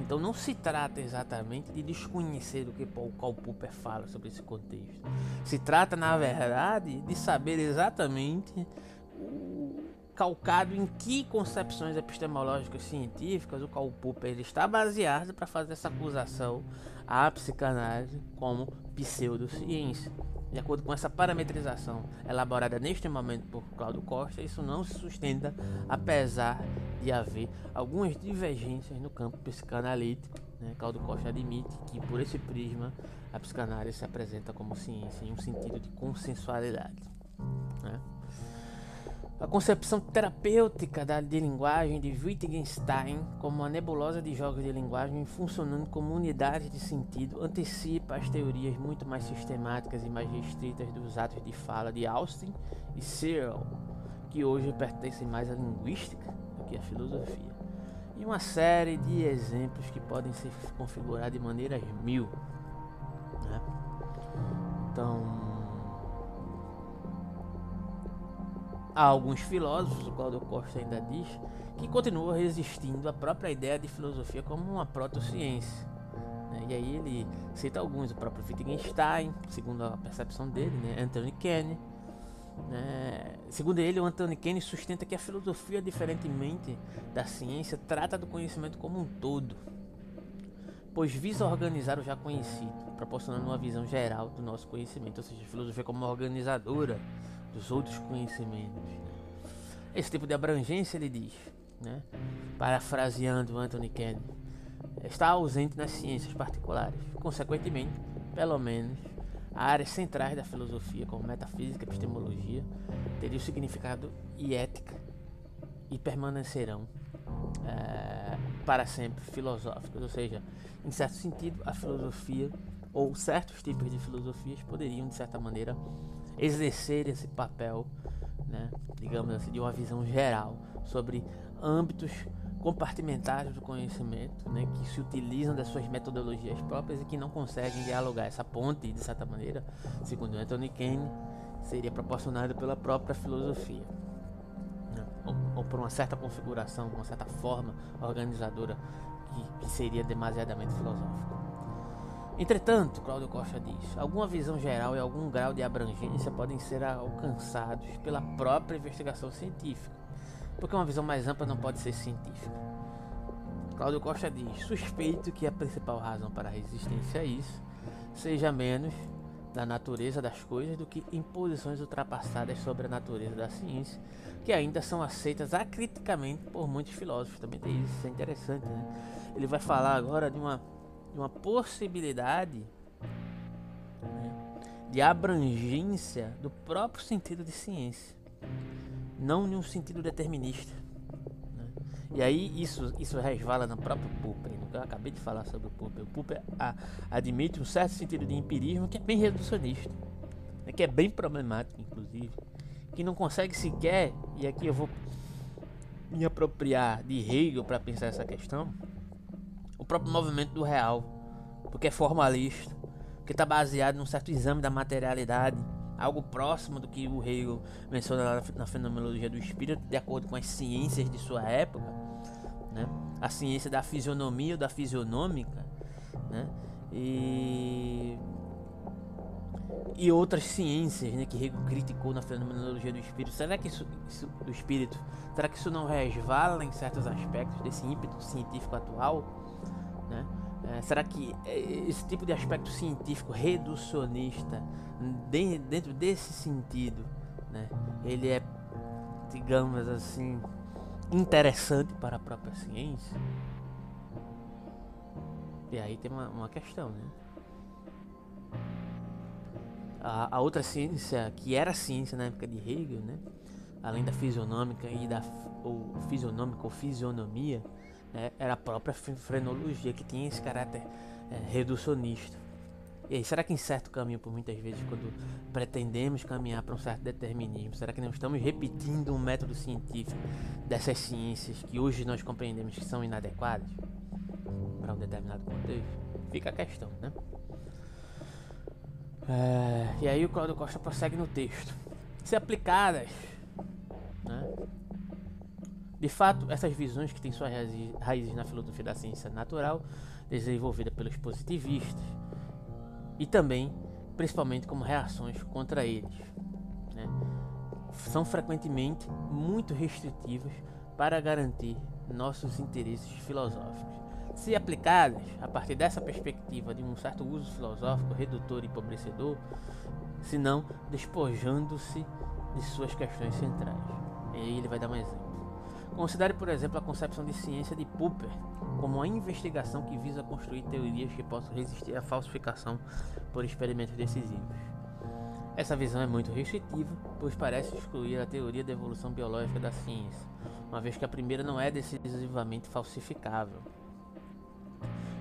Então não se trata exatamente de desconhecer o que Karl Popper fala sobre esse contexto. Se trata, na verdade, de saber exatamente o calcado em que concepções epistemológicas científicas o Karl Popper está baseado para fazer essa acusação à psicanálise como pseudociência. De acordo com essa parametrização elaborada neste momento por Cláudio Costa, isso não se sustenta, apesar de haver algumas divergências no campo psicanalítico. Né? Cláudio Costa admite que, por esse prisma, a psicanálise se apresenta como ciência em um sentido de consensualidade. Né? A concepção terapêutica da, de linguagem de Wittgenstein como uma nebulosa de jogos de linguagem funcionando como unidade de sentido antecipa as teorias muito mais sistemáticas e mais restritas dos atos de fala de Austin e Searle, que hoje pertencem mais à linguística do que à filosofia. E uma série de exemplos que podem ser configurados de maneiras mil. Né? Então, Há alguns filósofos, o Claudio Costa ainda diz, que continuam resistindo à própria ideia de filosofia como uma protociência. Né? E aí ele cita alguns, o próprio Wittgenstein, segundo a percepção dele, né? Anthony Kenny. Né? Segundo ele, o Anthony Kenny sustenta que a filosofia, diferentemente da ciência, trata do conhecimento como um todo, pois visa organizar o já conhecido, proporcionando uma visão geral do nosso conhecimento, ou seja, a filosofia como uma organizadora dos outros conhecimentos. Né? Esse tipo de abrangência, ele diz, né? parafraseando Anthony Kennedy, está ausente nas ciências particulares. Consequentemente, pelo menos, áreas centrais da filosofia, como metafísica epistemologia, teriam significado e ética e permanecerão é, para sempre filosóficas. Ou seja, em certo sentido, a filosofia ou certos tipos de filosofias poderiam, de certa maneira, exercer esse papel, né, digamos assim, de uma visão geral sobre âmbitos compartimentados do conhecimento, né, que se utilizam das suas metodologias próprias e que não conseguem dialogar. Essa ponte, de certa maneira, segundo Anthony Kane, seria proporcionada pela própria filosofia, né, ou, ou, por uma certa configuração, uma certa forma organizadora que, que seria demasiadamente filosófica. Entretanto, Cláudio Costa diz, alguma visão geral e algum grau de abrangência podem ser alcançados pela própria investigação científica, porque uma visão mais ampla não pode ser científica. Cláudio Costa diz, suspeito que a principal razão para a resistência a isso seja menos da natureza das coisas do que imposições ultrapassadas sobre a natureza da ciência, que ainda são aceitas acriticamente por muitos filósofos. Também tem isso, isso é interessante, né? Ele vai falar agora de uma uma possibilidade né, de abrangência do próprio sentido de ciência, não de um sentido determinista. Né? E aí isso, isso resvala no próprio Popper. Eu acabei de falar sobre o Popper. O Popper a, admite um certo sentido de empirismo que é bem reducionista, né, que é bem problemático, inclusive, que não consegue sequer, e aqui eu vou me apropriar de Hegel para pensar essa questão, próprio movimento do real, porque é formalista, que está baseado num certo exame da materialidade, algo próximo do que o Hegel menciona na fenomenologia do espírito, de acordo com as ciências de sua época, né? a ciência da fisionomia ou da fisionômica, né? e e outras ciências né, que Hegel criticou na fenomenologia do espírito. Será que isso, isso, do espírito, será que isso não resvala em certos aspectos desse ímpeto científico atual? É, será que esse tipo de aspecto científico reducionista, de, dentro desse sentido, né, ele é, digamos assim, interessante para a própria ciência? E aí tem uma, uma questão, né? A, a, outra ciência, que era ciência na época de Hegel, né? além da fisionômica e da ou fisionômica ou fisionomia, né, era a própria frenologia que tinha esse caráter é, reducionista. E aí, será que em certo caminho, por muitas vezes, quando pretendemos caminhar para um certo determinismo, será que não estamos repetindo um método científico dessas ciências que hoje nós compreendemos que são inadequadas para um determinado contexto? Fica a questão, né? É, e aí o Cláudio Costa prossegue no texto. Se aplicadas, né? De fato, essas visões que têm suas raízes na filosofia da ciência natural, desenvolvida pelos positivistas, e também, principalmente, como reações contra eles. Né? São frequentemente muito restritivas para garantir nossos interesses filosóficos. Se aplicadas a partir dessa perspectiva de um certo uso filosófico redutor e empobrecedor, se não despojando-se de suas questões centrais. E aí ele vai dar um exemplo. Considere, por exemplo, a concepção de ciência de Popper como uma investigação que visa construir teorias que possam resistir à falsificação por experimentos decisivos. Essa visão é muito restritiva, pois parece excluir a teoria da evolução biológica da ciência, uma vez que a primeira não é decisivamente falsificável.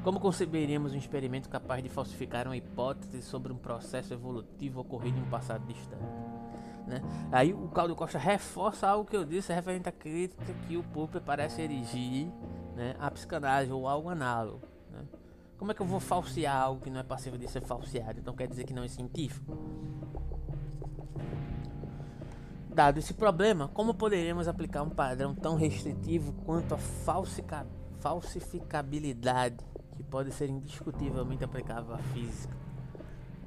Como conceberíamos um experimento capaz de falsificar uma hipótese sobre um processo evolutivo ocorrido em um passado distante? Né? Aí o Claudio Costa reforça algo que eu disse referente à crítica que o Popper parece erigir né, a psicanálise ou algo análogo. Né? Como é que eu vou falsear algo que não é passível de ser falseado? Então quer dizer que não é científico? Dado esse problema, como poderemos aplicar um padrão tão restritivo quanto a falsificabilidade, que pode ser indiscutivelmente aplicável à física?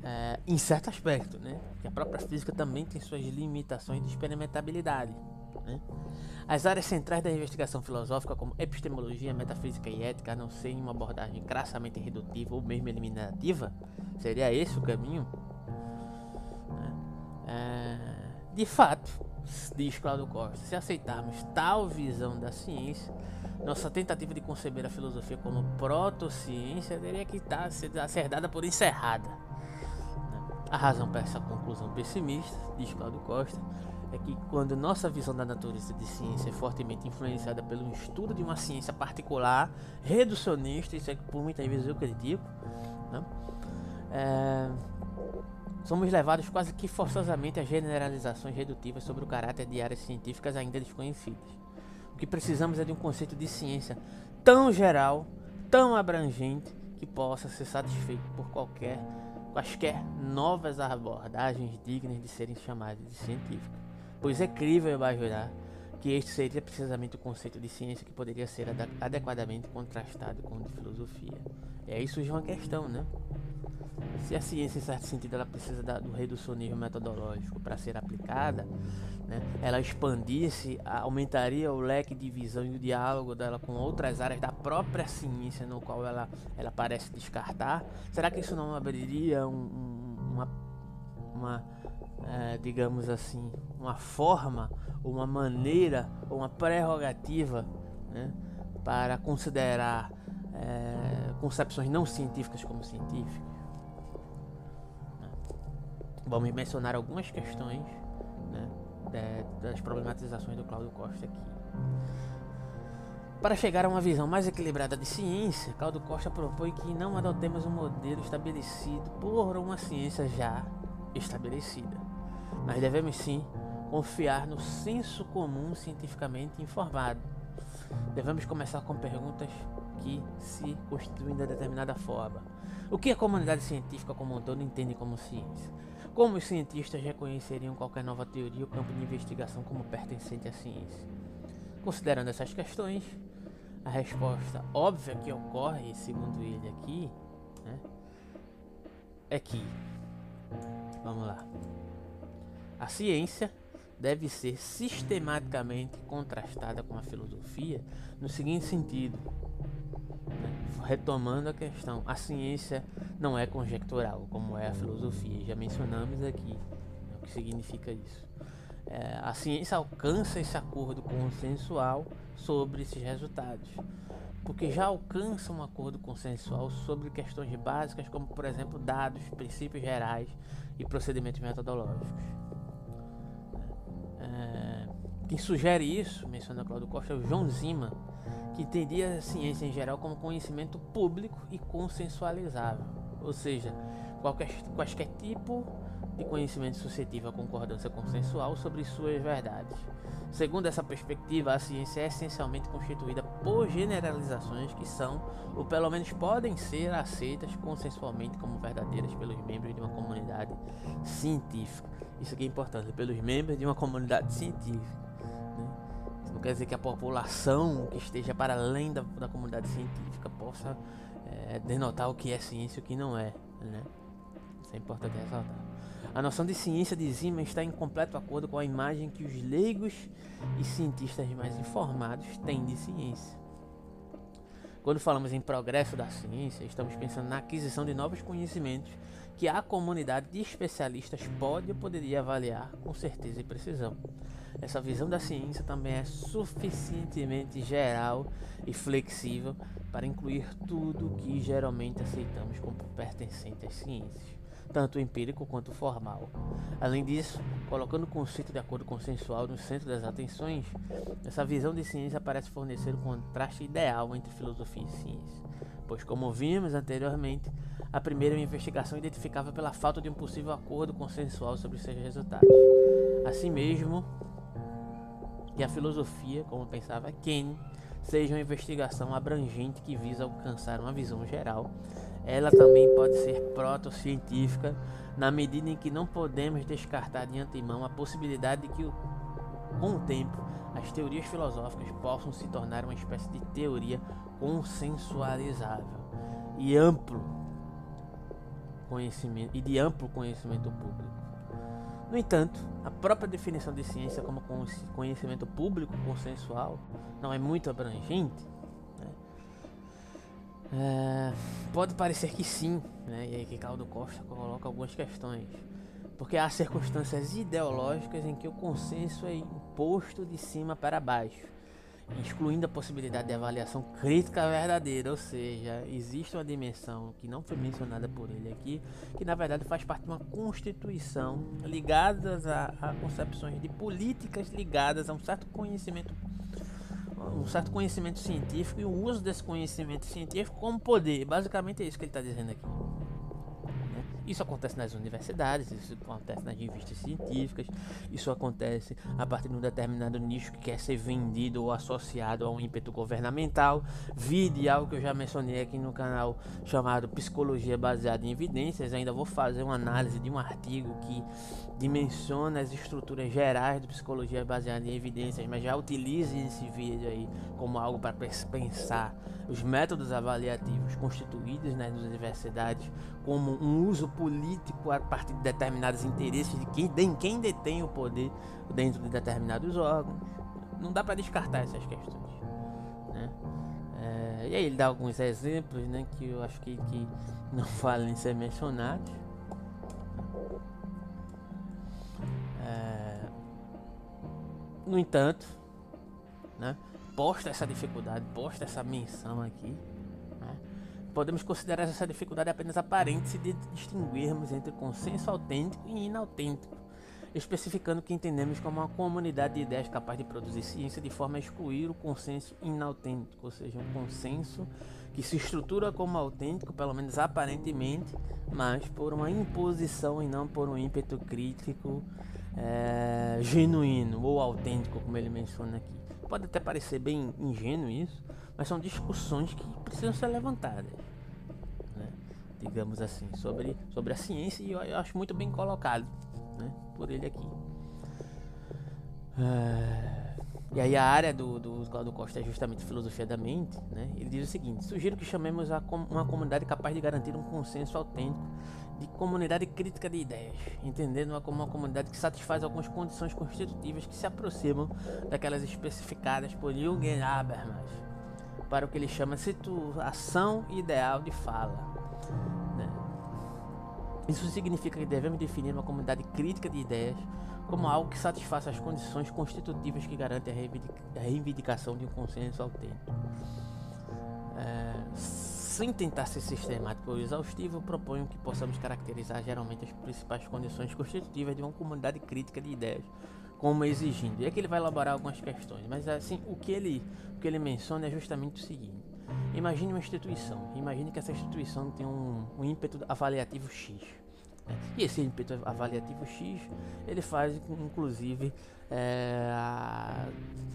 É, em certo aspecto, né? Que a própria física também tem suas limitações de experimentabilidade. Né? As áreas centrais da investigação filosófica, como epistemologia, metafísica e ética, a não ser em uma abordagem crassamente redutiva ou mesmo eliminativa, seria esse o caminho? Né? É, de fato, diz Claudio Costa, se aceitarmos tal visão da ciência, nossa tentativa de conceber a filosofia como proto-ciência teria que estar, ser dada por encerrada. A razão para essa conclusão pessimista, diz Claudio Costa, é que quando nossa visão da natureza de ciência é fortemente influenciada pelo estudo de uma ciência particular, reducionista, isso é que por muitas vezes eu critico, né? é, somos levados quase que forçosamente a generalizações redutivas sobre o caráter de áreas científicas ainda desconhecidas. O que precisamos é de um conceito de ciência tão geral, tão abrangente, que possa ser satisfeito por qualquer quaisquer novas abordagens dignas de serem chamadas de científicas, pois é crível imaginar que este seria precisamente o conceito de ciência que poderia ser adequadamente contrastado com de filosofia. E aí surge uma questão, né? Se a ciência, em certo sentido, ela precisa do reducionismo metodológico para ser aplicada, né? ela expandisse, aumentaria o leque de visão e o diálogo dela com outras áreas da própria ciência, no qual ela, ela parece descartar, será que isso não abriria um, um, uma, uma é, digamos assim, uma forma, uma maneira, uma prerrogativa né? para considerar é, concepções não científicas como científicas? Vamos mencionar algumas questões né, das problematizações do Cláudio Costa aqui. Para chegar a uma visão mais equilibrada de ciência, Cláudio Costa propõe que não adotemos um modelo estabelecido por uma ciência já estabelecida, mas devemos sim confiar no senso comum cientificamente informado. Devemos começar com perguntas que se constituem de determinada forma. O que a comunidade científica como um todo entende como ciência? Como os cientistas reconheceriam qualquer nova teoria ou campo de investigação como pertencente à ciência? Considerando essas questões, a resposta óbvia que ocorre, segundo ele aqui, né, é que, vamos lá, a ciência deve ser sistematicamente contrastada com a filosofia no seguinte sentido: retomando a questão, a ciência não é conjectural, como é a filosofia. Já mencionamos aqui né, o que significa isso. É, a ciência alcança esse acordo consensual sobre esses resultados, porque já alcança um acordo consensual sobre questões básicas, como por exemplo dados, princípios gerais e procedimentos metodológicos. É, Quem sugere isso, menciona Cláudio Costa, é o João Zima, que entendia a ciência em geral como conhecimento público e consensualizável, ou seja, qualquer, quaisquer tipo de conhecimento suscetível à concordância consensual sobre suas verdades. Segundo essa perspectiva, a ciência é essencialmente constituída por generalizações que são, ou pelo menos podem ser, aceitas consensualmente como verdadeiras pelos membros de uma comunidade científica. Isso aqui é importante, pelos membros de uma comunidade científica. Né? Isso não quer dizer que a população que esteja para além da, da comunidade científica possa é, denotar o que é ciência e o que não é. Né? Isso é importante ressaltar. A noção de ciência de Zima está em completo acordo com a imagem que os leigos e cientistas mais informados têm de ciência. Quando falamos em progresso da ciência, estamos pensando na aquisição de novos conhecimentos que a comunidade de especialistas pode ou poderia avaliar com certeza e precisão. Essa visão da ciência também é suficientemente geral e flexível para incluir tudo que geralmente aceitamos como pertencente às ciências tanto empírico quanto formal. Além disso, colocando o conceito de acordo consensual no centro das atenções, essa visão de ciência parece fornecer um contraste ideal entre filosofia e ciência, pois, como vimos anteriormente, a primeira investigação identificava pela falta de um possível acordo consensual sobre seus resultados. Assim mesmo, que a filosofia, como pensava Kane, seja uma investigação abrangente que visa alcançar uma visão geral ela também pode ser protocientífica na medida em que não podemos descartar de antemão a possibilidade de que, com o tempo, as teorias filosóficas possam se tornar uma espécie de teoria consensualizável e amplo conhecimento e de amplo conhecimento público. No entanto, a própria definição de ciência como conhecimento público consensual não é muito abrangente é, pode parecer que sim, né? e aí que Caldo Costa coloca algumas questões. Porque há circunstâncias ideológicas em que o consenso é imposto de cima para baixo, excluindo a possibilidade de avaliação crítica verdadeira, ou seja, existe uma dimensão que não foi mencionada por ele aqui, que na verdade faz parte de uma constituição ligada a, a concepções de políticas ligadas a um certo conhecimento um certo conhecimento científico e o uso desse conhecimento científico como poder. Basicamente é isso que ele está dizendo aqui. Isso acontece nas universidades, isso acontece nas revistas científicas, isso acontece a partir de um determinado nicho que quer ser vendido ou associado a um ímpeto governamental. Vide algo que eu já mencionei aqui no canal chamado Psicologia Baseada em Evidências. Ainda vou fazer uma análise de um artigo que dimensiona as estruturas gerais de psicologia baseada em evidências, mas já utilize esse vídeo aí como algo para pensar os métodos avaliativos constituídos nas universidades como um uso político a partir de determinados interesses de quem, de quem detém o poder dentro de determinados órgãos. Não dá para descartar essas questões. Né? É, e aí ele dá alguns exemplos né, que eu acho que, que não (laughs) valem ser mencionados. É, no entanto, né, posta essa dificuldade, posta essa menção aqui, podemos considerar essa dificuldade apenas aparente se distinguirmos entre consenso autêntico e inautêntico, especificando que entendemos como uma comunidade de ideias capaz de produzir ciência de forma a excluir o consenso inautêntico, ou seja, um consenso que se estrutura como autêntico, pelo menos aparentemente, mas por uma imposição e não por um ímpeto crítico é, genuíno ou autêntico, como ele menciona aqui. Pode até parecer bem ingênuo isso, mas são discussões que precisam ser levantadas, né? digamos assim, sobre, sobre a ciência e eu, eu acho muito bem colocado né? por ele aqui. É... E aí a área do, do Claudio Costa é justamente filosofia da mente, né? Ele diz o seguinte: sugiro que chamemos a com, uma comunidade capaz de garantir um consenso autêntico de comunidade crítica de ideias, entendendo-a como uma comunidade que satisfaz algumas condições constitutivas que se aproximam daquelas especificadas por Jürgen Habermas para o que ele chama situação ideal de fala. Né? Isso significa que devemos definir uma comunidade crítica de ideias como algo que satisfaça as condições constitutivas que garantem a reivindicação de um consenso autêntico. É, sem tentar ser sistemático ou exaustivo, proponho que possamos caracterizar geralmente as principais condições constitutivas de uma comunidade crítica de ideias como exigindo. E aqui ele vai elaborar algumas questões, mas assim, o que ele, o que ele menciona é justamente o seguinte. Imagine uma instituição, imagine que essa instituição tem um, um ímpeto avaliativo X. Né? E esse ímpeto avaliativo X, ele faz inclusive é,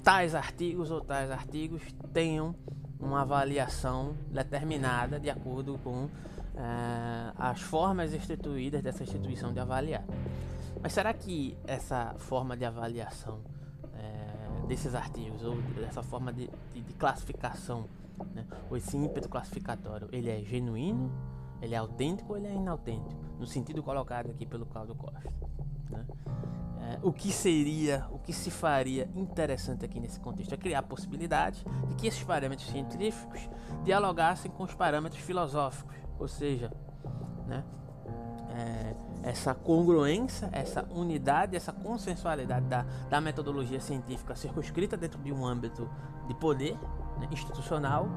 tais artigos ou tais artigos tenham uma avaliação determinada de acordo com é, as formas instituídas dessa instituição de avaliar. Mas será que essa forma de avaliação é, desses artigos ou dessa forma de, de, de classificação né? ou esse ímpeto classificatório, ele é genuíno, ele é autêntico ou ele é inautêntico? No sentido colocado aqui pelo Cláudio Costa. Né? É, o que seria, o que se faria interessante aqui nesse contexto é criar a possibilidade de que esses parâmetros científicos dialogassem com os parâmetros filosóficos, ou seja, né, é, essa congruência, essa unidade, essa consensualidade da, da metodologia científica circunscrita dentro de um âmbito de poder né, institucional,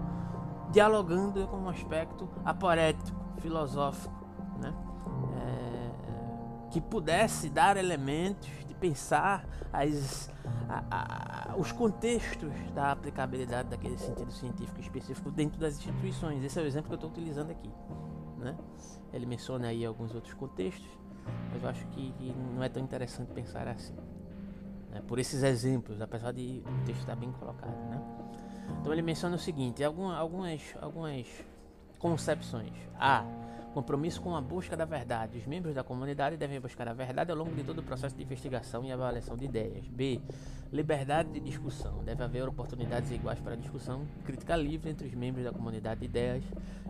dialogando com um aspecto aporético, filosófico, né, é, que pudesse dar elementos de pensar as, a, a, os contextos da aplicabilidade daquele sentido científico específico dentro das instituições. Esse é o exemplo que eu estou utilizando aqui. Né? Ele menciona aí alguns outros contextos, mas eu acho que, que não é tão interessante pensar assim. Né? Por esses exemplos, apesar de o texto estar bem colocado. Né? Então ele menciona o seguinte: algumas, algumas, concepções. A. Compromisso com a busca da verdade. Os membros da comunidade devem buscar a verdade ao longo de todo o processo de investigação e avaliação de ideias. B. Liberdade de discussão. Deve haver oportunidades iguais para discussão, crítica livre entre os membros da comunidade de ideias.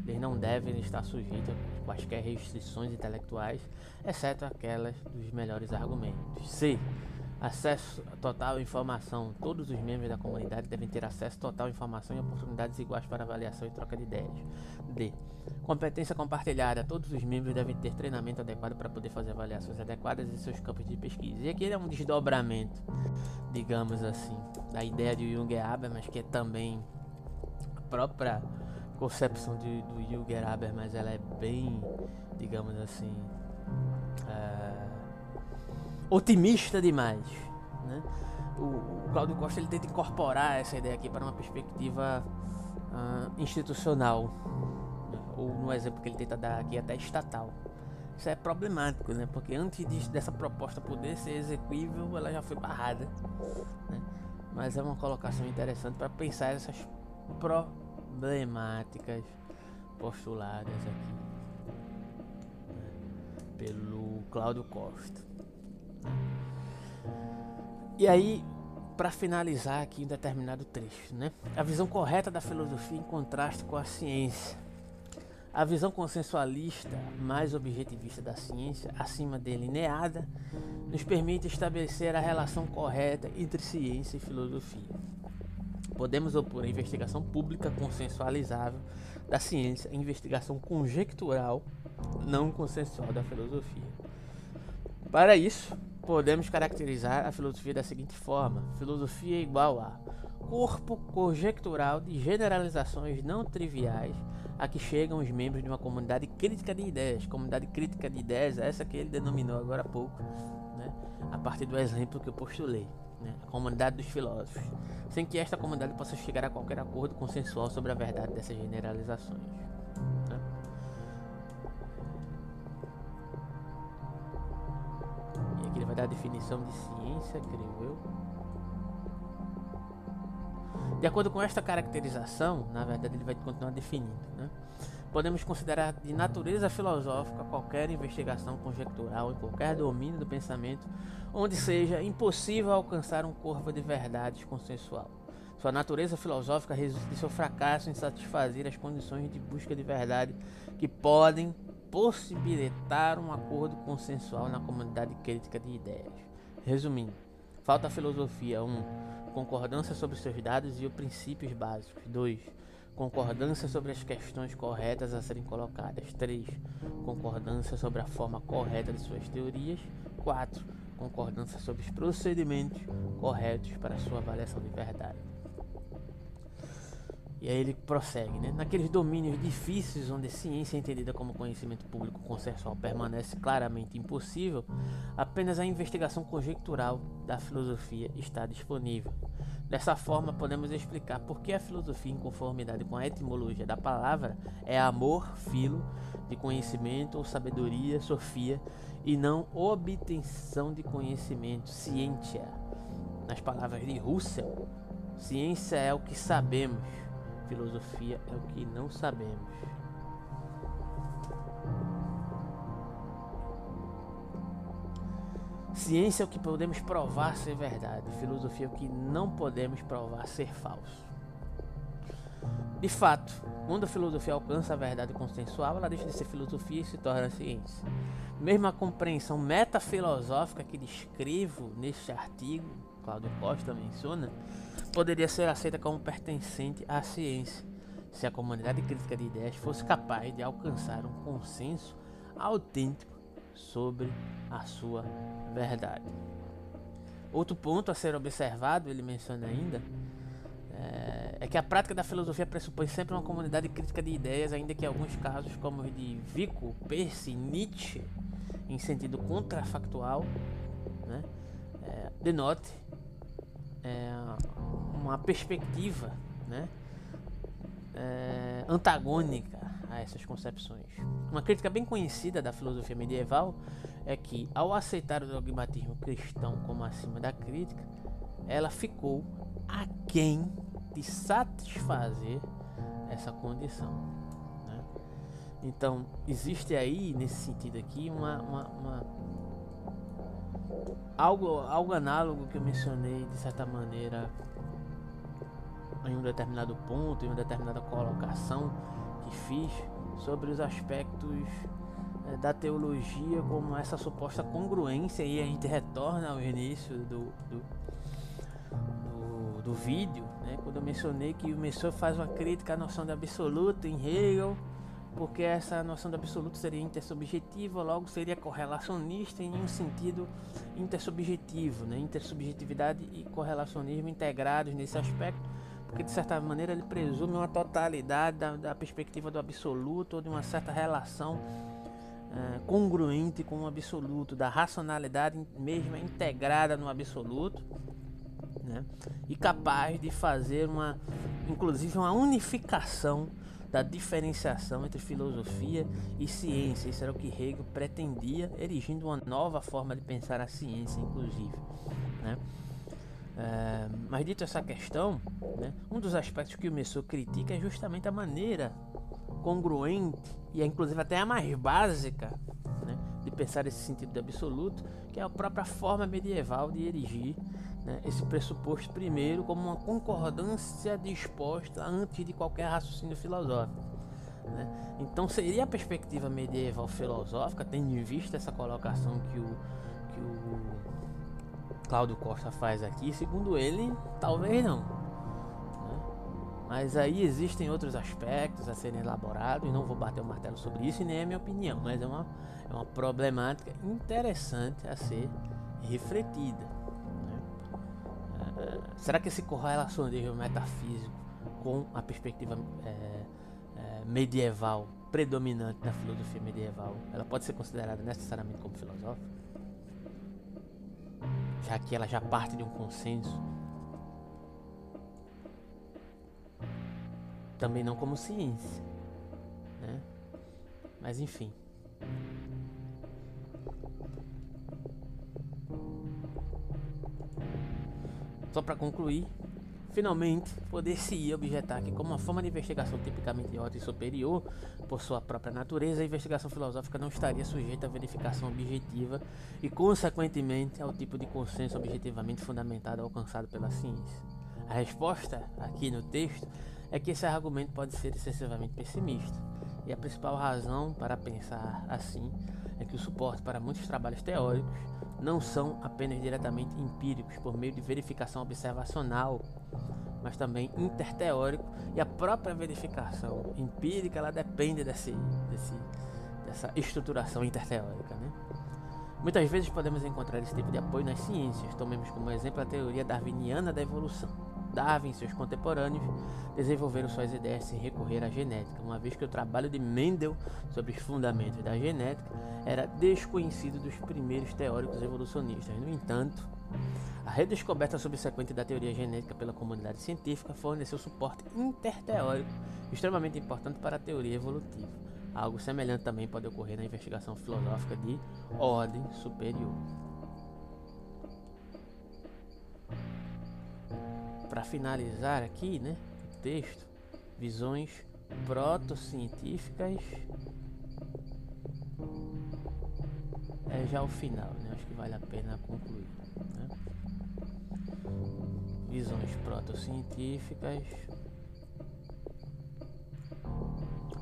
Eles não devem estar sujeitos a quaisquer restrições intelectuais, exceto aquelas dos melhores argumentos. C. Acesso total à informação. Todos os membros da comunidade devem ter acesso total à informação e oportunidades iguais para avaliação e troca de ideias. D. Competência compartilhada. Todos os membros devem ter treinamento adequado para poder fazer avaliações adequadas em seus campos de pesquisa. E aqui é um desdobramento, digamos assim, da ideia de Jung Habermas, que é também a própria concepção de, do Jung Habermas, ela é bem, digamos assim, uh, otimista demais. Né? O, o Costa ele tenta incorporar essa ideia aqui para uma perspectiva uh, institucional, né? ou no exemplo que ele tenta dar aqui, até estatal. Isso é problemático, né? porque antes de, dessa proposta poder ser execuível, ela já foi barrada. Né? Mas é uma colocação interessante para pensar essas problemáticas postuladas aqui né? pelo Cláudio Costa. E aí, para finalizar aqui um determinado trecho, né? A visão correta da filosofia em contraste com a ciência. A visão consensualista, mais objetivista da ciência, acima delineada, nos permite estabelecer a relação correta entre ciência e filosofia. Podemos opor a investigação pública consensualizável da ciência à investigação conjectural não consensual da filosofia. Para isso, podemos caracterizar a filosofia da seguinte forma: filosofia é igual a corpo conjectural de generalizações não triviais a que chegam os membros de uma comunidade crítica de ideias. Comunidade crítica de ideias, essa que ele denominou agora há pouco, né? a partir do exemplo que eu postulei. Né? A comunidade dos filósofos, sem que esta comunidade possa chegar a qualquer acordo consensual sobre a verdade dessas generalizações. Ele vai dar a definição de ciência, creio eu. De acordo com esta caracterização, na verdade ele vai continuar definindo, né? Podemos considerar de natureza filosófica qualquer investigação conjectural em qualquer domínio do pensamento onde seja impossível alcançar um corpo de verdades consensual. Sua natureza filosófica resulta de seu fracasso em satisfazer as condições de busca de verdade que podem possibilitar um acordo consensual na comunidade crítica de ideias. Resumindo, falta filosofia 1. Um, concordância sobre seus dados e os princípios básicos. 2. Concordância sobre as questões corretas a serem colocadas. 3. Concordância sobre a forma correta de suas teorias. 4. Concordância sobre os procedimentos corretos para sua avaliação de verdade. E aí ele prossegue, né? Naqueles domínios difíceis onde a ciência entendida como conhecimento público consensual permanece claramente impossível, apenas a investigação conjectural da filosofia está disponível. Dessa forma, podemos explicar por que a filosofia, em conformidade com a etimologia da palavra, é amor, filo, de conhecimento ou sabedoria, sofia, e não obtenção de conhecimento, ciência. Nas palavras de Russell, ciência é o que sabemos, filosofia é o que não sabemos. Ciência é o que podemos provar ser verdade, filosofia é o que não podemos provar ser falso. De fato, quando a filosofia alcança a verdade consensual, ela deixa de ser filosofia e se torna ciência. Mesmo a compreensão metafilosófica que descrevo neste artigo, Cláudio Costa menciona, poderia ser aceita como pertencente à ciência, se a comunidade crítica de ideias fosse capaz de alcançar um consenso autêntico sobre a sua verdade. Outro ponto a ser observado, ele menciona ainda, é, é, que a prática da filosofia pressupõe sempre uma comunidade crítica de ideias, ainda que alguns casos, como os de Vico, Percy, Nietzsche, em sentido contrafactual, né, é, denote é, uma perspectiva né, é, antagônica a essas concepções. Uma crítica bem conhecida da filosofia medieval é que, ao aceitar o dogmatismo cristão como acima da crítica, ela ficou aquém de satisfazer essa condição. Né? Então, existe aí, nesse sentido aqui, uma, uma, uma, algo, algo análogo que eu mencionei, de certa maneira, em um determinado ponto, em uma determinada colocação que fiz sobre os aspectos é, da teologia como essa suposta congruência e a gente retorna ao início do, do, do, do vídeo, né, quando eu mencionei que o Messor faz uma crítica à noção de absoluto em Hegel, porque essa noção de absoluto seria intersubjetiva, logo seria correlacionista em um sentido intersubjetivo, né, intersubjetividade e correlacionismo integrados nesse aspecto porque de certa maneira ele presume uma totalidade da, da perspectiva do absoluto ou de uma certa relação é, congruente com o absoluto, da racionalidade mesma integrada no absoluto, né? e capaz de fazer uma, inclusive uma unificação da diferenciação entre filosofia e ciência. Isso era o que Hegel pretendia, erigindo uma nova forma de pensar a ciência, inclusive. Né? É, mas dito essa questão, né, um dos aspectos que o Messor critica é justamente a maneira congruente e inclusive até a mais básica né, de pensar esse sentido de absoluto, que é a própria forma medieval de erigir né, esse pressuposto primeiro como uma concordância disposta antes de qualquer raciocínio filosófico. Né? Então seria a perspectiva medieval filosófica, tendo em vista essa colocação que o, que o Cláudio Costa faz aqui, segundo ele, talvez não. Né? Mas aí existem outros aspectos a serem elaborados, e não vou bater o martelo sobre isso, e nem é minha opinião, mas é uma, é uma problemática interessante a ser refletida. Né? É, será que esse correlacionismo metafísico com a perspectiva é, é, medieval predominante da filosofia medieval, ela pode ser considerada necessariamente como filosófica? já que ela já parte de um consenso. Também não como ciência, né? Mas enfim. Só para concluir, Finalmente, poder-se objetar que, como uma forma de investigação tipicamente de ordem superior, por sua própria natureza, a investigação filosófica não estaria sujeita à verificação objetiva e, consequentemente, ao tipo de consenso objetivamente fundamentado alcançado pela ciência. A resposta, aqui no texto, é que esse argumento pode ser excessivamente pessimista, e a principal razão para pensar assim é que o suporte para muitos trabalhos teóricos não são apenas diretamente empíricos por meio de verificação observacional, mas também interteórico e a própria verificação empírica ela depende desse, desse, dessa estruturação interteórica. Né? Muitas vezes podemos encontrar esse tipo de apoio nas ciências. Tomemos como exemplo a teoria darwiniana da evolução. Darwin e seus contemporâneos desenvolveram suas ideias sem recorrer à genética, uma vez que o trabalho de Mendel sobre os fundamentos da genética era desconhecido dos primeiros teóricos evolucionistas. No entanto, a redescoberta subsequente da teoria genética pela comunidade científica forneceu suporte interteórico extremamente importante para a teoria evolutiva. Algo semelhante também pode ocorrer na investigação filosófica de ordem superior. Para finalizar aqui, né, o texto, visões protocientíficas é já o final, né? Acho que vale a pena concluir. Né? Visões protocientíficas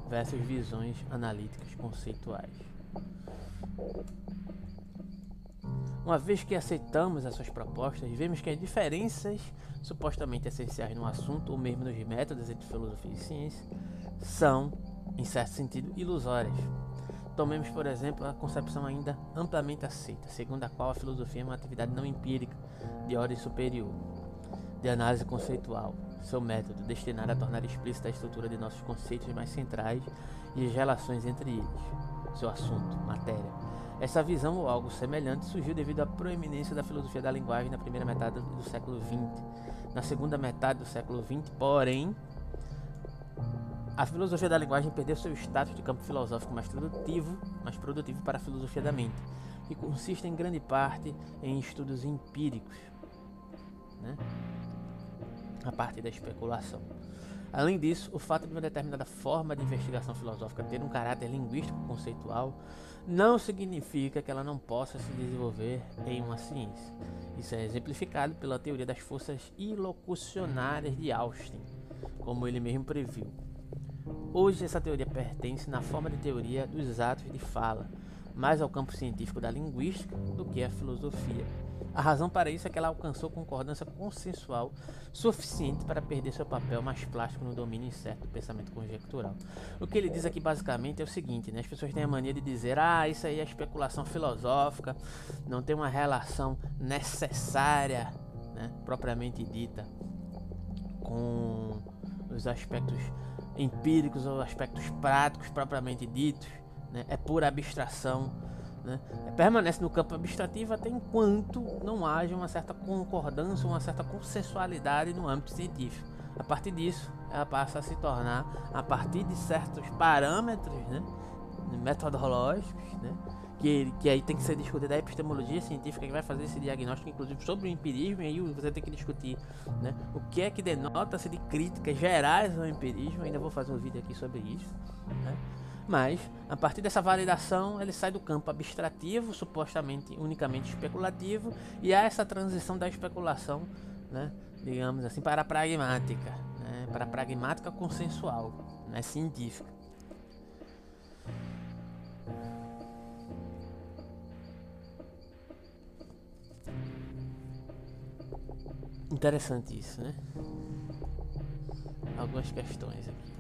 versus visões analíticas conceituais. Uma vez que aceitamos essas propostas, vemos que as diferenças supostamente essenciais no assunto ou mesmo nos métodos entre filosofia e ciência são, em certo sentido, ilusórias. Tomemos, por exemplo, a concepção ainda amplamente aceita, segundo a qual a filosofia é uma atividade não empírica de ordem superior, de análise conceitual, seu método destinado a tornar explícita a estrutura de nossos conceitos mais centrais e as relações entre eles, seu assunto, matéria. Essa visão ou algo semelhante surgiu devido à proeminência da filosofia da linguagem na primeira metade do século XX. Na segunda metade do século XX, porém, a filosofia da linguagem perdeu seu status de campo filosófico mais produtivo, mais produtivo para a filosofia da mente, que consiste em grande parte em estudos empíricos, né? a partir da especulação. Além disso, o fato de uma determinada forma de investigação filosófica ter um caráter linguístico conceitual não significa que ela não possa se desenvolver em uma ciência. Isso é exemplificado pela teoria das forças ilocucionárias de Austin, como ele mesmo previu. Hoje, essa teoria pertence na forma de teoria dos atos de fala, mais ao campo científico da linguística do que à filosofia. A razão para isso é que ela alcançou concordância consensual suficiente para perder seu papel mais plástico no domínio incerto do pensamento conjectural. O que ele diz aqui basicamente é o seguinte: né? as pessoas têm a mania de dizer, ah, isso aí é especulação filosófica, não tem uma relação necessária, né, propriamente dita, com os aspectos empíricos ou aspectos práticos propriamente ditos, né? é pura abstração. Né? Permanece no campo abstrativo até enquanto não haja uma certa concordância, uma certa consensualidade no âmbito científico. A partir disso, ela passa a se tornar, a partir de certos parâmetros né? metodológicos, né? que, que aí tem que ser discutida a epistemologia científica que vai fazer esse diagnóstico, inclusive sobre o empirismo, e aí você tem que discutir né, o que é que denota-se de críticas gerais ao empirismo. Ainda vou fazer um vídeo aqui sobre isso. Né? Mas, a partir dessa validação, ele sai do campo abstrativo, supostamente unicamente especulativo, e há essa transição da especulação, né, digamos assim, para a pragmática, né, para a pragmática consensual, né, científica. Interessante isso, né? Algumas questões aqui.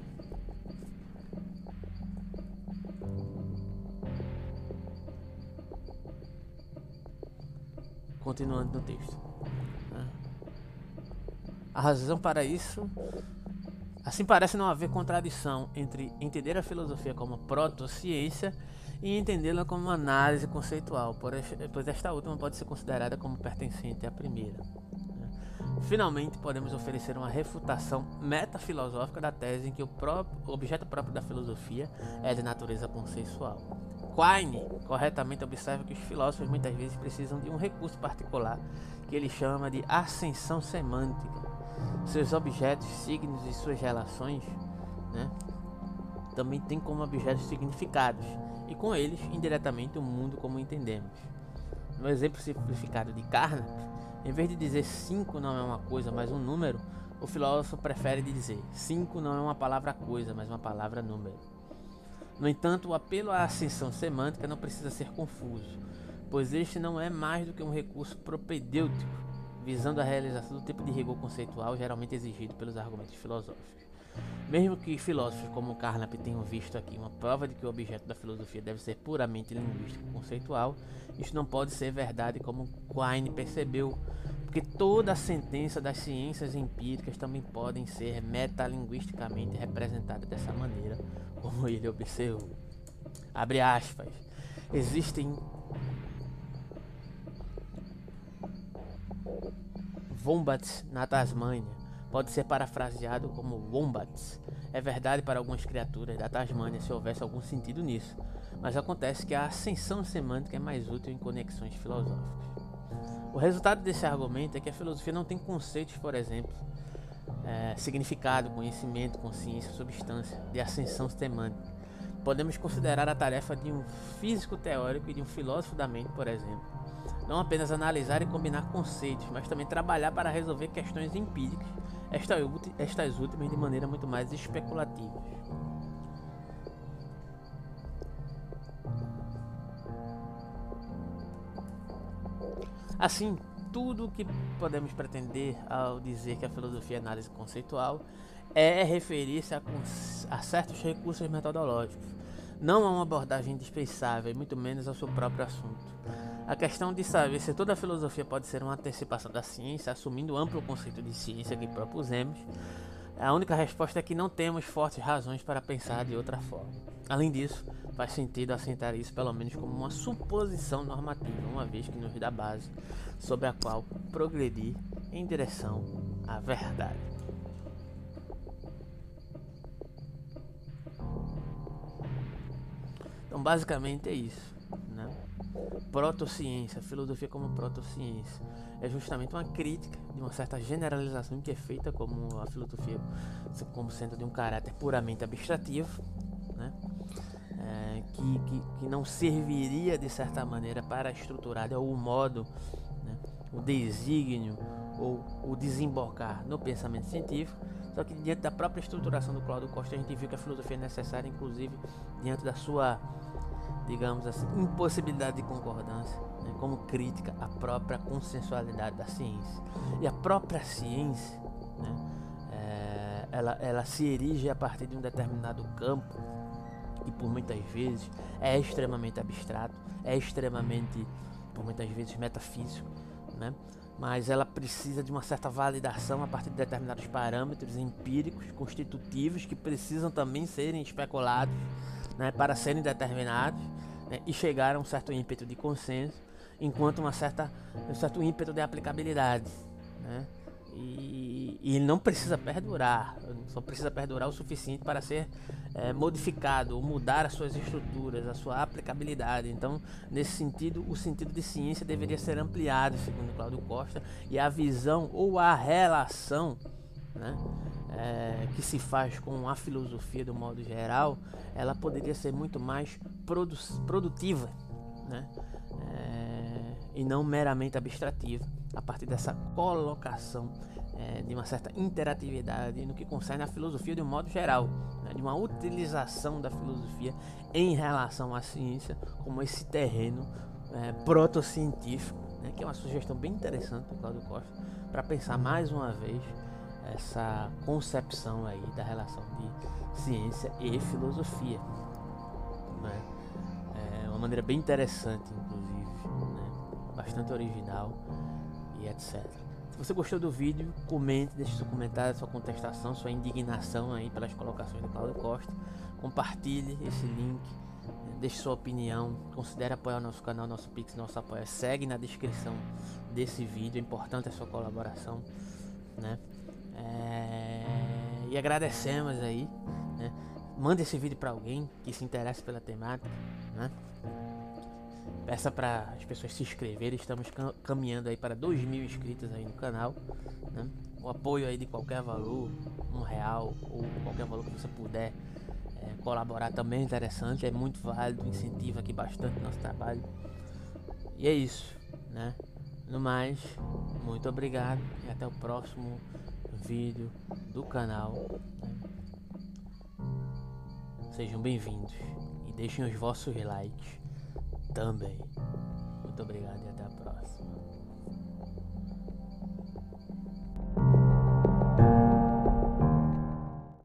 Continuando no texto. Né? A razão para isso Assim parece não haver contradição entre entender a filosofia como proto-ciência e entendê-la como análise conceitual, pois esta última pode ser considerada como pertencente à primeira. Finalmente, podemos oferecer uma refutação metafilosófica da tese em que o, próprio, o objeto próprio da filosofia é de natureza consensual. Quine corretamente observa que os filósofos muitas vezes precisam de um recurso particular que ele chama de ascensão semântica. Seus objetos, signos e suas relações né, também têm como objetos significados, e com eles, indiretamente, o mundo como entendemos. No exemplo simplificado de Carnap, em vez de dizer 5 não é uma coisa, mas um número, o filósofo prefere dizer 5 não é uma palavra coisa, mas uma palavra número. No entanto, o apelo à ascensão semântica não precisa ser confuso, pois este não é mais do que um recurso propedêutico, visando a realização do tipo de rigor conceitual geralmente exigido pelos argumentos filosóficos. Mesmo que filósofos como Carnap tenham visto aqui uma prova de que o objeto da filosofia deve ser puramente linguístico conceitual, isso não pode ser verdade como Quine percebeu, porque toda a sentença das ciências empíricas também podem ser metalinguisticamente representadas dessa maneira, como ele observou. Abre aspas. Existem wombats na Tasmânia. Pode ser parafraseado como wombats. É verdade para algumas criaturas da Tasmânia se houvesse algum sentido nisso, mas acontece que a ascensão semântica é mais útil em conexões filosóficas. O resultado desse argumento é que a filosofia não tem conceitos, por exemplo, é, significado, conhecimento, consciência, substância, de ascensão semântica podemos considerar a tarefa de um físico teórico e de um filósofo da mente, por exemplo. Não apenas analisar e combinar conceitos, mas também trabalhar para resolver questões empíricas, estas últimas de maneira muito mais especulativa. Assim, tudo o que podemos pretender ao dizer que a filosofia é análise conceitual é referir-se a, a, certos recursos metodológicos, não a uma abordagem dispensável, muito menos ao seu próprio assunto. A questão de saber se toda a filosofia pode ser uma antecipação da ciência, assumindo o amplo conceito de ciência que propusemos, a única resposta é que não temos fortes razões para pensar de outra forma. Além disso, faz sentido assentar isso pelo menos como uma suposição normativa, uma vez que nos dá base sobre a qual progredir em direção à verdade. Então, basicamente é isso, né? Protociência, filosofia como protociência, é justamente uma crítica de uma certa generalização que é feita como a filosofia como sendo de um caráter puramente abstrativo, né? É, que, que, que, não serviria de certa maneira para estruturar de algum modo né, o desígnio ou o desembocar no pensamento científico, só que diante da própria estruturação do Cláudio Costa a gente viu que a filosofia é necessária, inclusive diante da sua digamos assim, impossibilidade de concordância, né, como crítica à própria consensualidade da ciência. E a própria ciência, né, é, ela, ela se erige a partir de um determinado campo e por muitas vezes é extremamente abstrato, é extremamente, por muitas vezes, metafísico, né? mas ela precisa de uma certa validação a partir de determinados parâmetros empíricos, constitutivos, que precisam também serem especulados né, para serem determinados né, e chegar a um certo ímpeto de consenso, enquanto uma certa, um certo ímpeto de aplicabilidade. Né? E, ele não precisa perdurar, só precisa perdurar o suficiente para ser é, modificado, ou mudar as suas estruturas, a sua aplicabilidade. Então, nesse sentido, o sentido de ciência deveria ser ampliado, segundo Cláudio Costa, e a visão ou a relação né, é, que se faz com a filosofia do modo geral, ela poderia ser muito mais produ produtiva, né, é, e não meramente abstrativa, a partir dessa colocação é, de uma certa interatividade no que concerne a filosofia de um modo geral, né, de uma utilização da filosofia em relação à ciência como esse terreno é, protocientífico, né, que é uma sugestão bem interessante do Claudio Costa, para pensar mais uma vez essa concepção aí da relação de ciência e filosofia. Né? É uma maneira bem interessante, inclusive, né? bastante original e etc. Se você gostou do vídeo, comente, deixe seu comentário, sua contestação, sua indignação aí pelas colocações do Claudio Costa. Compartilhe esse link, deixe sua opinião, considere apoiar o nosso canal, nosso Pix, nosso apoio. Segue na descrição desse vídeo, é importante a sua colaboração, né? É, e agradecemos aí, né? Manda esse vídeo para alguém que se interesse pela temática, né? Peça para as pessoas se inscreverem, estamos caminhando aí para 2 mil inscritos aí no canal, né? O apoio aí de qualquer valor, um real ou qualquer valor que você puder é, colaborar também é interessante, é muito válido, incentiva aqui bastante nosso trabalho. E é isso, né? No mais, muito obrigado e até o próximo vídeo do canal. Sejam bem-vindos e deixem os vossos likes também. Muito obrigado